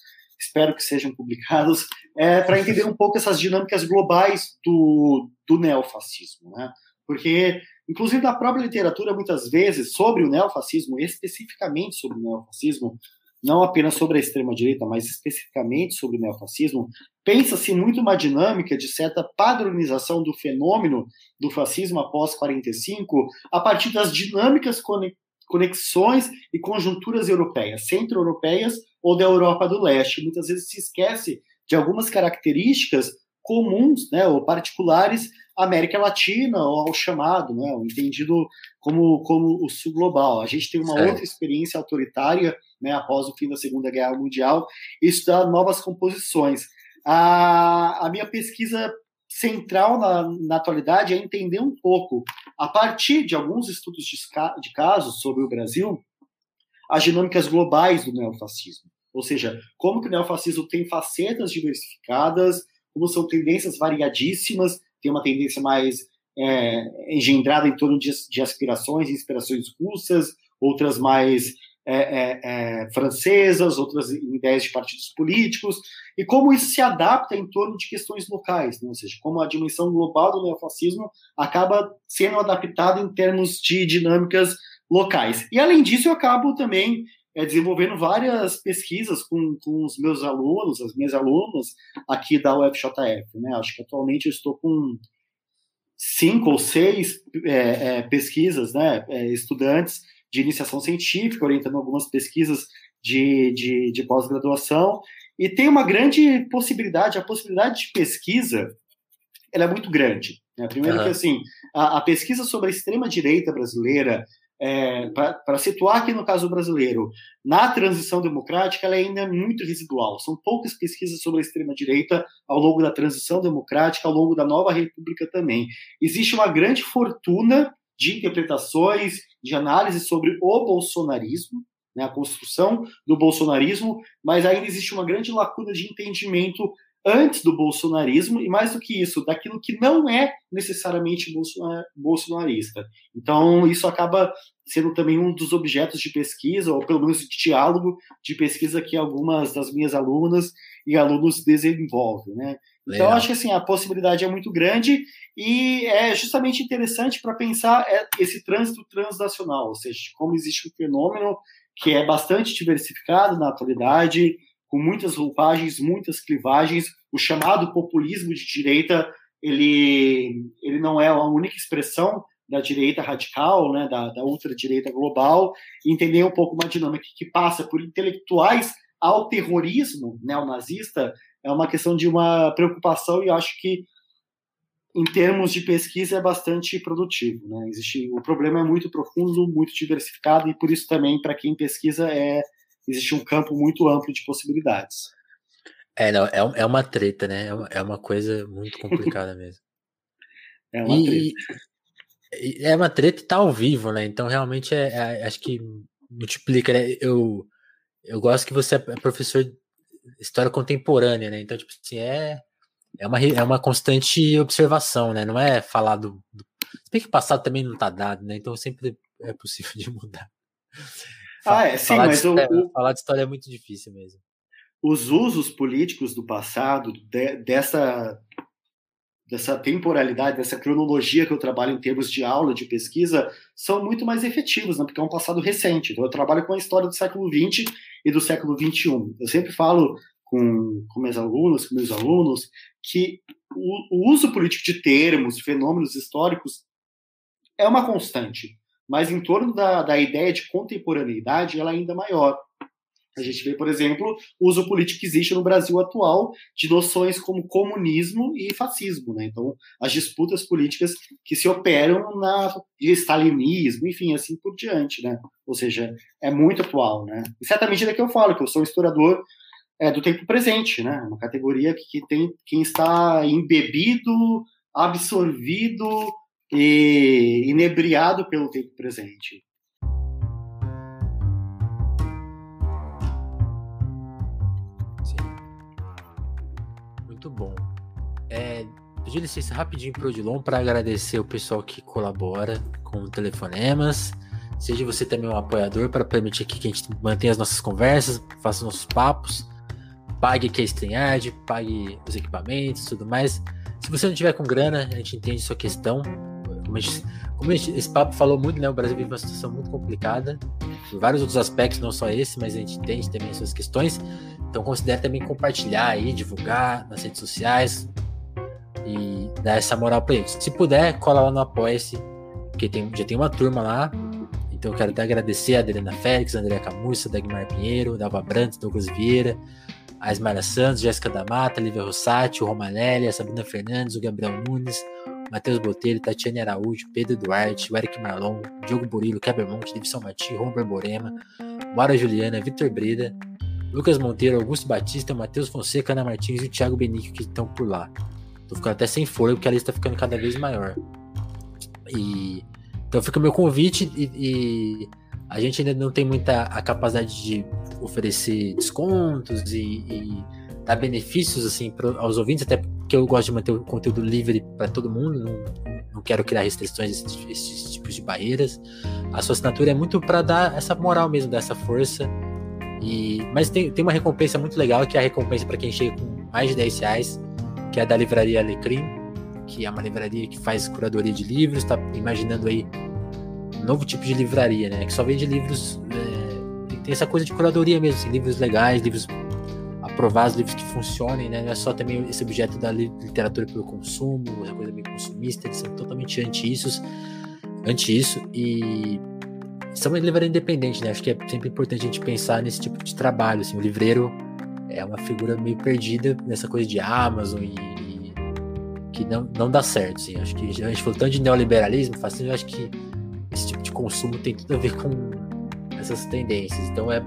espero que sejam publicados, é, para entender um pouco essas dinâmicas globais do, do neofascismo. Né? Porque, inclusive, na própria literatura, muitas vezes, sobre o neofascismo, especificamente sobre o neofascismo, não apenas sobre a extrema-direita, mas especificamente sobre o neofascismo, pensa-se muito uma dinâmica de certa padronização do fenômeno do fascismo após 45, a partir das dinâmicas conexões e conjunturas europeias, centro-europeias ou da Europa do Leste. Muitas vezes se esquece de algumas características comuns, né, ou particulares à América Latina ou ao chamado, né, entendido como, como o sul global. A gente tem uma certo. outra experiência autoritária né, após o fim da Segunda Guerra Mundial, e estudar novas composições. A, a minha pesquisa central na, na, atualidade é entender um pouco, a partir de alguns estudos de, de casos sobre o Brasil, as dinâmicas globais do neofascismo. Ou seja, como que o neofascismo tem facetas diversificadas, como são tendências variadíssimas, tem uma tendência mais é, engendrada em torno de, de aspirações e inspirações russas, outras mais é, é, é, francesas, outras ideias de partidos políticos, e como isso se adapta em torno de questões locais, né? ou seja, como a dimensão global do neofascismo acaba sendo adaptada em termos de dinâmicas locais. E além disso, eu acabo também é, desenvolvendo várias pesquisas com, com os meus alunos, as minhas alunas aqui da UFJF. Né? Acho que atualmente eu estou com cinco ou seis é, é, pesquisas, né, estudantes de iniciação científica, orientando algumas pesquisas de, de, de pós-graduação, e tem uma grande possibilidade, a possibilidade de pesquisa, ela é muito grande. Né? Primeiro uhum. que, assim, a, a, pesquisa sobre a extrema-direita brasileira, é, para situar aqui no caso brasileiro, na transição democrática, ela ainda é muito residual. São poucas pesquisas sobre a extrema-direita ao longo da transição democrática, ao longo da nova república também. Existe uma grande fortuna de interpretações, de análise sobre o bolsonarismo, né, a construção do bolsonarismo, mas ainda existe uma grande lacuna de entendimento antes do bolsonarismo e mais do que isso, daquilo que não é necessariamente bolsonarista. Então, isso acaba sendo também um dos objetos de pesquisa, ou pelo menos de diálogo de pesquisa que algumas das minhas alunas e alunos desenvolvem, né? Então, acho que assim, a possibilidade é muito grande e é justamente interessante para pensar é, esse trânsito transnacional, ou seja, como existe um fenômeno que é bastante diversificado na atualidade, com muitas roupagens, muitas clivagens. O chamado populismo de direita, ele, ele não é a única expressão da direita radical, né, da, da ultradireita global, entender um pouco uma dinâmica que passa por intelectuais ao terrorismo neonazista é uma questão de uma preocupação e acho que em termos de pesquisa é bastante produtivo, né? Existe o problema é muito profundo, muito diversificado e por isso também para quem pesquisa é existe um campo muito amplo de possibilidades. É, não, é, é uma treta, né? É uma, é coisa muito complicada mesmo. é uma e, treta. É uma treta e tá ao vivo, né? Então realmente é, é, acho que multiplica, né? Eu, eu gosto que você é professor história contemporânea, né? Então, tipo assim, é, é, uma, é uma constante observação, né? Não é falar do. do... Se bem que o passado também não tá dado, né? Então sempre é possível de mudar. Ah, é, sim, mas história, o, falar de história é muito difícil mesmo. Os usos políticos do passado, de, dessa, dessa temporalidade, dessa cronologia que eu trabalho em termos de aula, de pesquisa, são muito mais efetivos, né? porque é um passado recente. Então, eu trabalho com a história do século XX e do século XXI. Eu sempre falo com, com meus alunos, com meus alunos, que o, o uso político de termos, fenômenos históricos, é uma constante mas em torno da, da ideia de contemporaneidade ela é ainda maior. A gente vê, por exemplo, o uso político que existe no Brasil atual de noções como comunismo e fascismo. Né? Então, as disputas políticas que se operam na de stalinismo, enfim, assim por diante. Né? Ou seja, é muito atual. Né? E certa medida que eu falo, que eu sou historiador é, do tempo presente, né? uma categoria que, que tem quem está embebido, absorvido e inebriado pelo tempo presente. Pedir licença rapidinho para o Odilon para agradecer o pessoal que colabora com telefonemas. Seja você também um apoiador para permitir que a gente mantenha as nossas conversas, faça nossos papos, pague que é StreamYard, pague os equipamentos tudo mais. Se você não tiver com grana, a gente entende sua questão como, gente, como gente, esse papo falou muito, né? O Brasil vive uma situação muito complicada, por vários outros aspectos, não só esse, mas a gente entende também as suas questões. Então considere também compartilhar aí, divulgar nas redes sociais e dar essa moral para eles. Se puder, cola lá no Apoia-se, porque tem, já tem uma turma lá. Então eu quero até agradecer a Adriana Félix, a Camurça, Dagmar Pinheiro, Dalva Brandt, Douglas Vieira, a Ismaela Santos, Jéssica da Mata, Lívia Rossati, o Romanelli, a Sabrina Fernandes, o Gabriel Nunes, Matheus Botelho, Tatiane Araújo, Pedro Duarte, o Eric Marlon, Diogo Burilo, Keber Monte, Davidson Mati, Romber Borema, Mara Juliana, Vitor Breda, Lucas Monteiro, Augusto Batista, Matheus Fonseca, Ana Martins e o Thiago Benicio que estão por lá. Tô ficando até sem fôlego porque a lista tá ficando cada vez maior. E então fica o meu convite e, e, a gente ainda não tem muita a capacidade de oferecer descontos e, e dar benefícios assim pro, aos ouvintes, até porque eu gosto de manter o conteúdo livre para todo mundo, não, não quero criar restrições esses, tipos de barreiras. A sua assinatura é muito para dar essa moral mesmo, dar essa força. E, mas tem, tem uma recompensa muito legal, que é a recompensa para quem chega com mais de 10 reais, que é da Livraria Alecrim, que é uma livraria que faz curadoria de livros, está imaginando aí um novo tipo de livraria, né? Que só vende livros. É, tem essa coisa de curadoria mesmo, assim, livros legais, livros aprovar os livros que funcionem, né? Não é só também esse objeto da literatura pelo consumo, essa coisa meio consumista, eles são totalmente anti isso, anti isso e são uma livraria independente, né? Acho que é sempre importante a gente pensar nesse tipo de trabalho, assim, o livreiro é uma figura meio perdida nessa coisa de Amazon e, e que não, não dá certo, assim. Acho que a gente falou tanto de neoliberalismo, fascismo, acho que esse tipo de consumo tem tudo a ver com essas tendências. Então é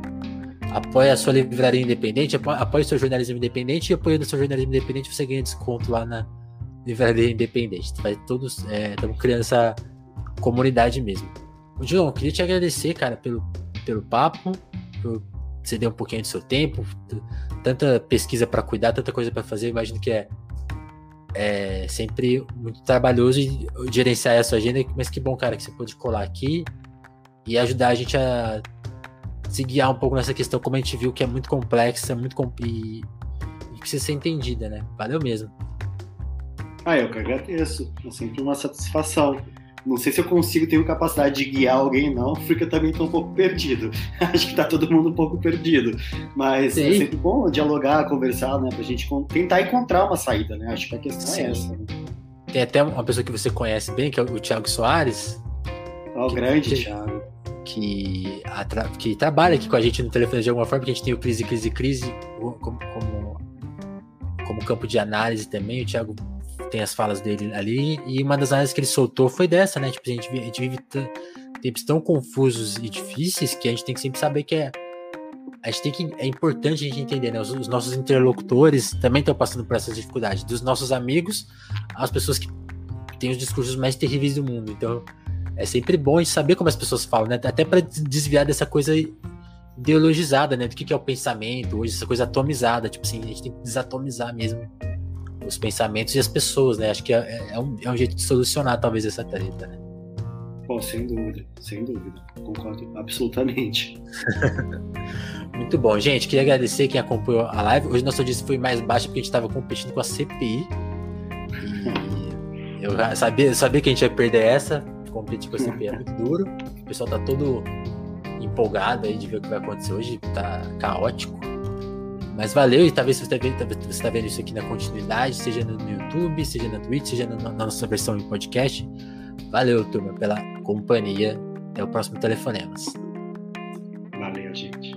apoia a sua livraria independente, apoia o seu jornalismo independente e apoiando o seu jornalismo independente você ganha desconto lá na livraria independente. Todos, estamos é, criando essa comunidade mesmo. João, queria te agradecer, cara, pelo, pelo papo, por ceder um pouquinho do seu tempo, tanta pesquisa para cuidar, tanta coisa para fazer. imagino que é, é sempre muito trabalhoso gerenciar essa agenda, mas que bom, cara, que você pôde colar aqui e ajudar a gente a se guiar um pouco nessa questão, como a gente viu que é muito complexa, muito compl e, e precisa ser entendida, né? Valeu mesmo. Ah, eu que agradeço. É sempre uma satisfação. Não sei se eu consigo, tenho capacidade de guiar alguém, não, porque eu também estou um pouco perdido. Acho que está todo mundo um pouco perdido. Mas é Sim. é sempre bom dialogar, conversar, né? Pra gente tentar encontrar uma saída, né? Acho que a questão Sim. é essa. Né? Tem até uma pessoa que você conhece bem, que é o Thiago Soares. Oh, o grande que, Thiago. Que, que trabalha aqui com a gente no telefone de alguma forma, que a gente tem o Crise, Crise, Crise como, como, como campo de análise também. O Thiago tem as falas dele ali, e uma das análises que ele soltou foi dessa, né? Tipo, a gente, a gente vive tempos tão confusos e difíceis que a gente tem que sempre saber que é. A gente tem que. É importante a gente entender, né? Os, os nossos interlocutores também estão passando por essas dificuldades. Dos nossos amigos às pessoas que têm os discursos mais terríveis do mundo. Então, é sempre bom a gente saber como as pessoas falam, né? Até para desviar dessa coisa ideologizada, né? Do que, que é o pensamento, hoje, essa coisa atomizada. Tipo assim, a gente tem que desatomizar mesmo os pensamentos e as pessoas, né? Acho que é, é, é, um, é um jeito de solucionar talvez essa treta, né? Pô, sem dúvida, sem dúvida. Concordo absolutamente. Muito bom, gente. Queria agradecer quem acompanhou a live. Hoje nossa audiência foi mais baixa porque a gente estava competindo com a CPI. E eu sabia, sabia que a gente ia perder essa. Competir com a CPI é muito duro. O pessoal tá todo empolgado aí de ver o que vai acontecer hoje. Tá caótico. Mas valeu, e talvez você está tá vendo, isso aqui na continuidade, seja no YouTube, seja na Twitch, seja na, nossa versão em podcast. Valeu, turma, pela companhia. Até o próximo Telefonemas. Valeu, gente.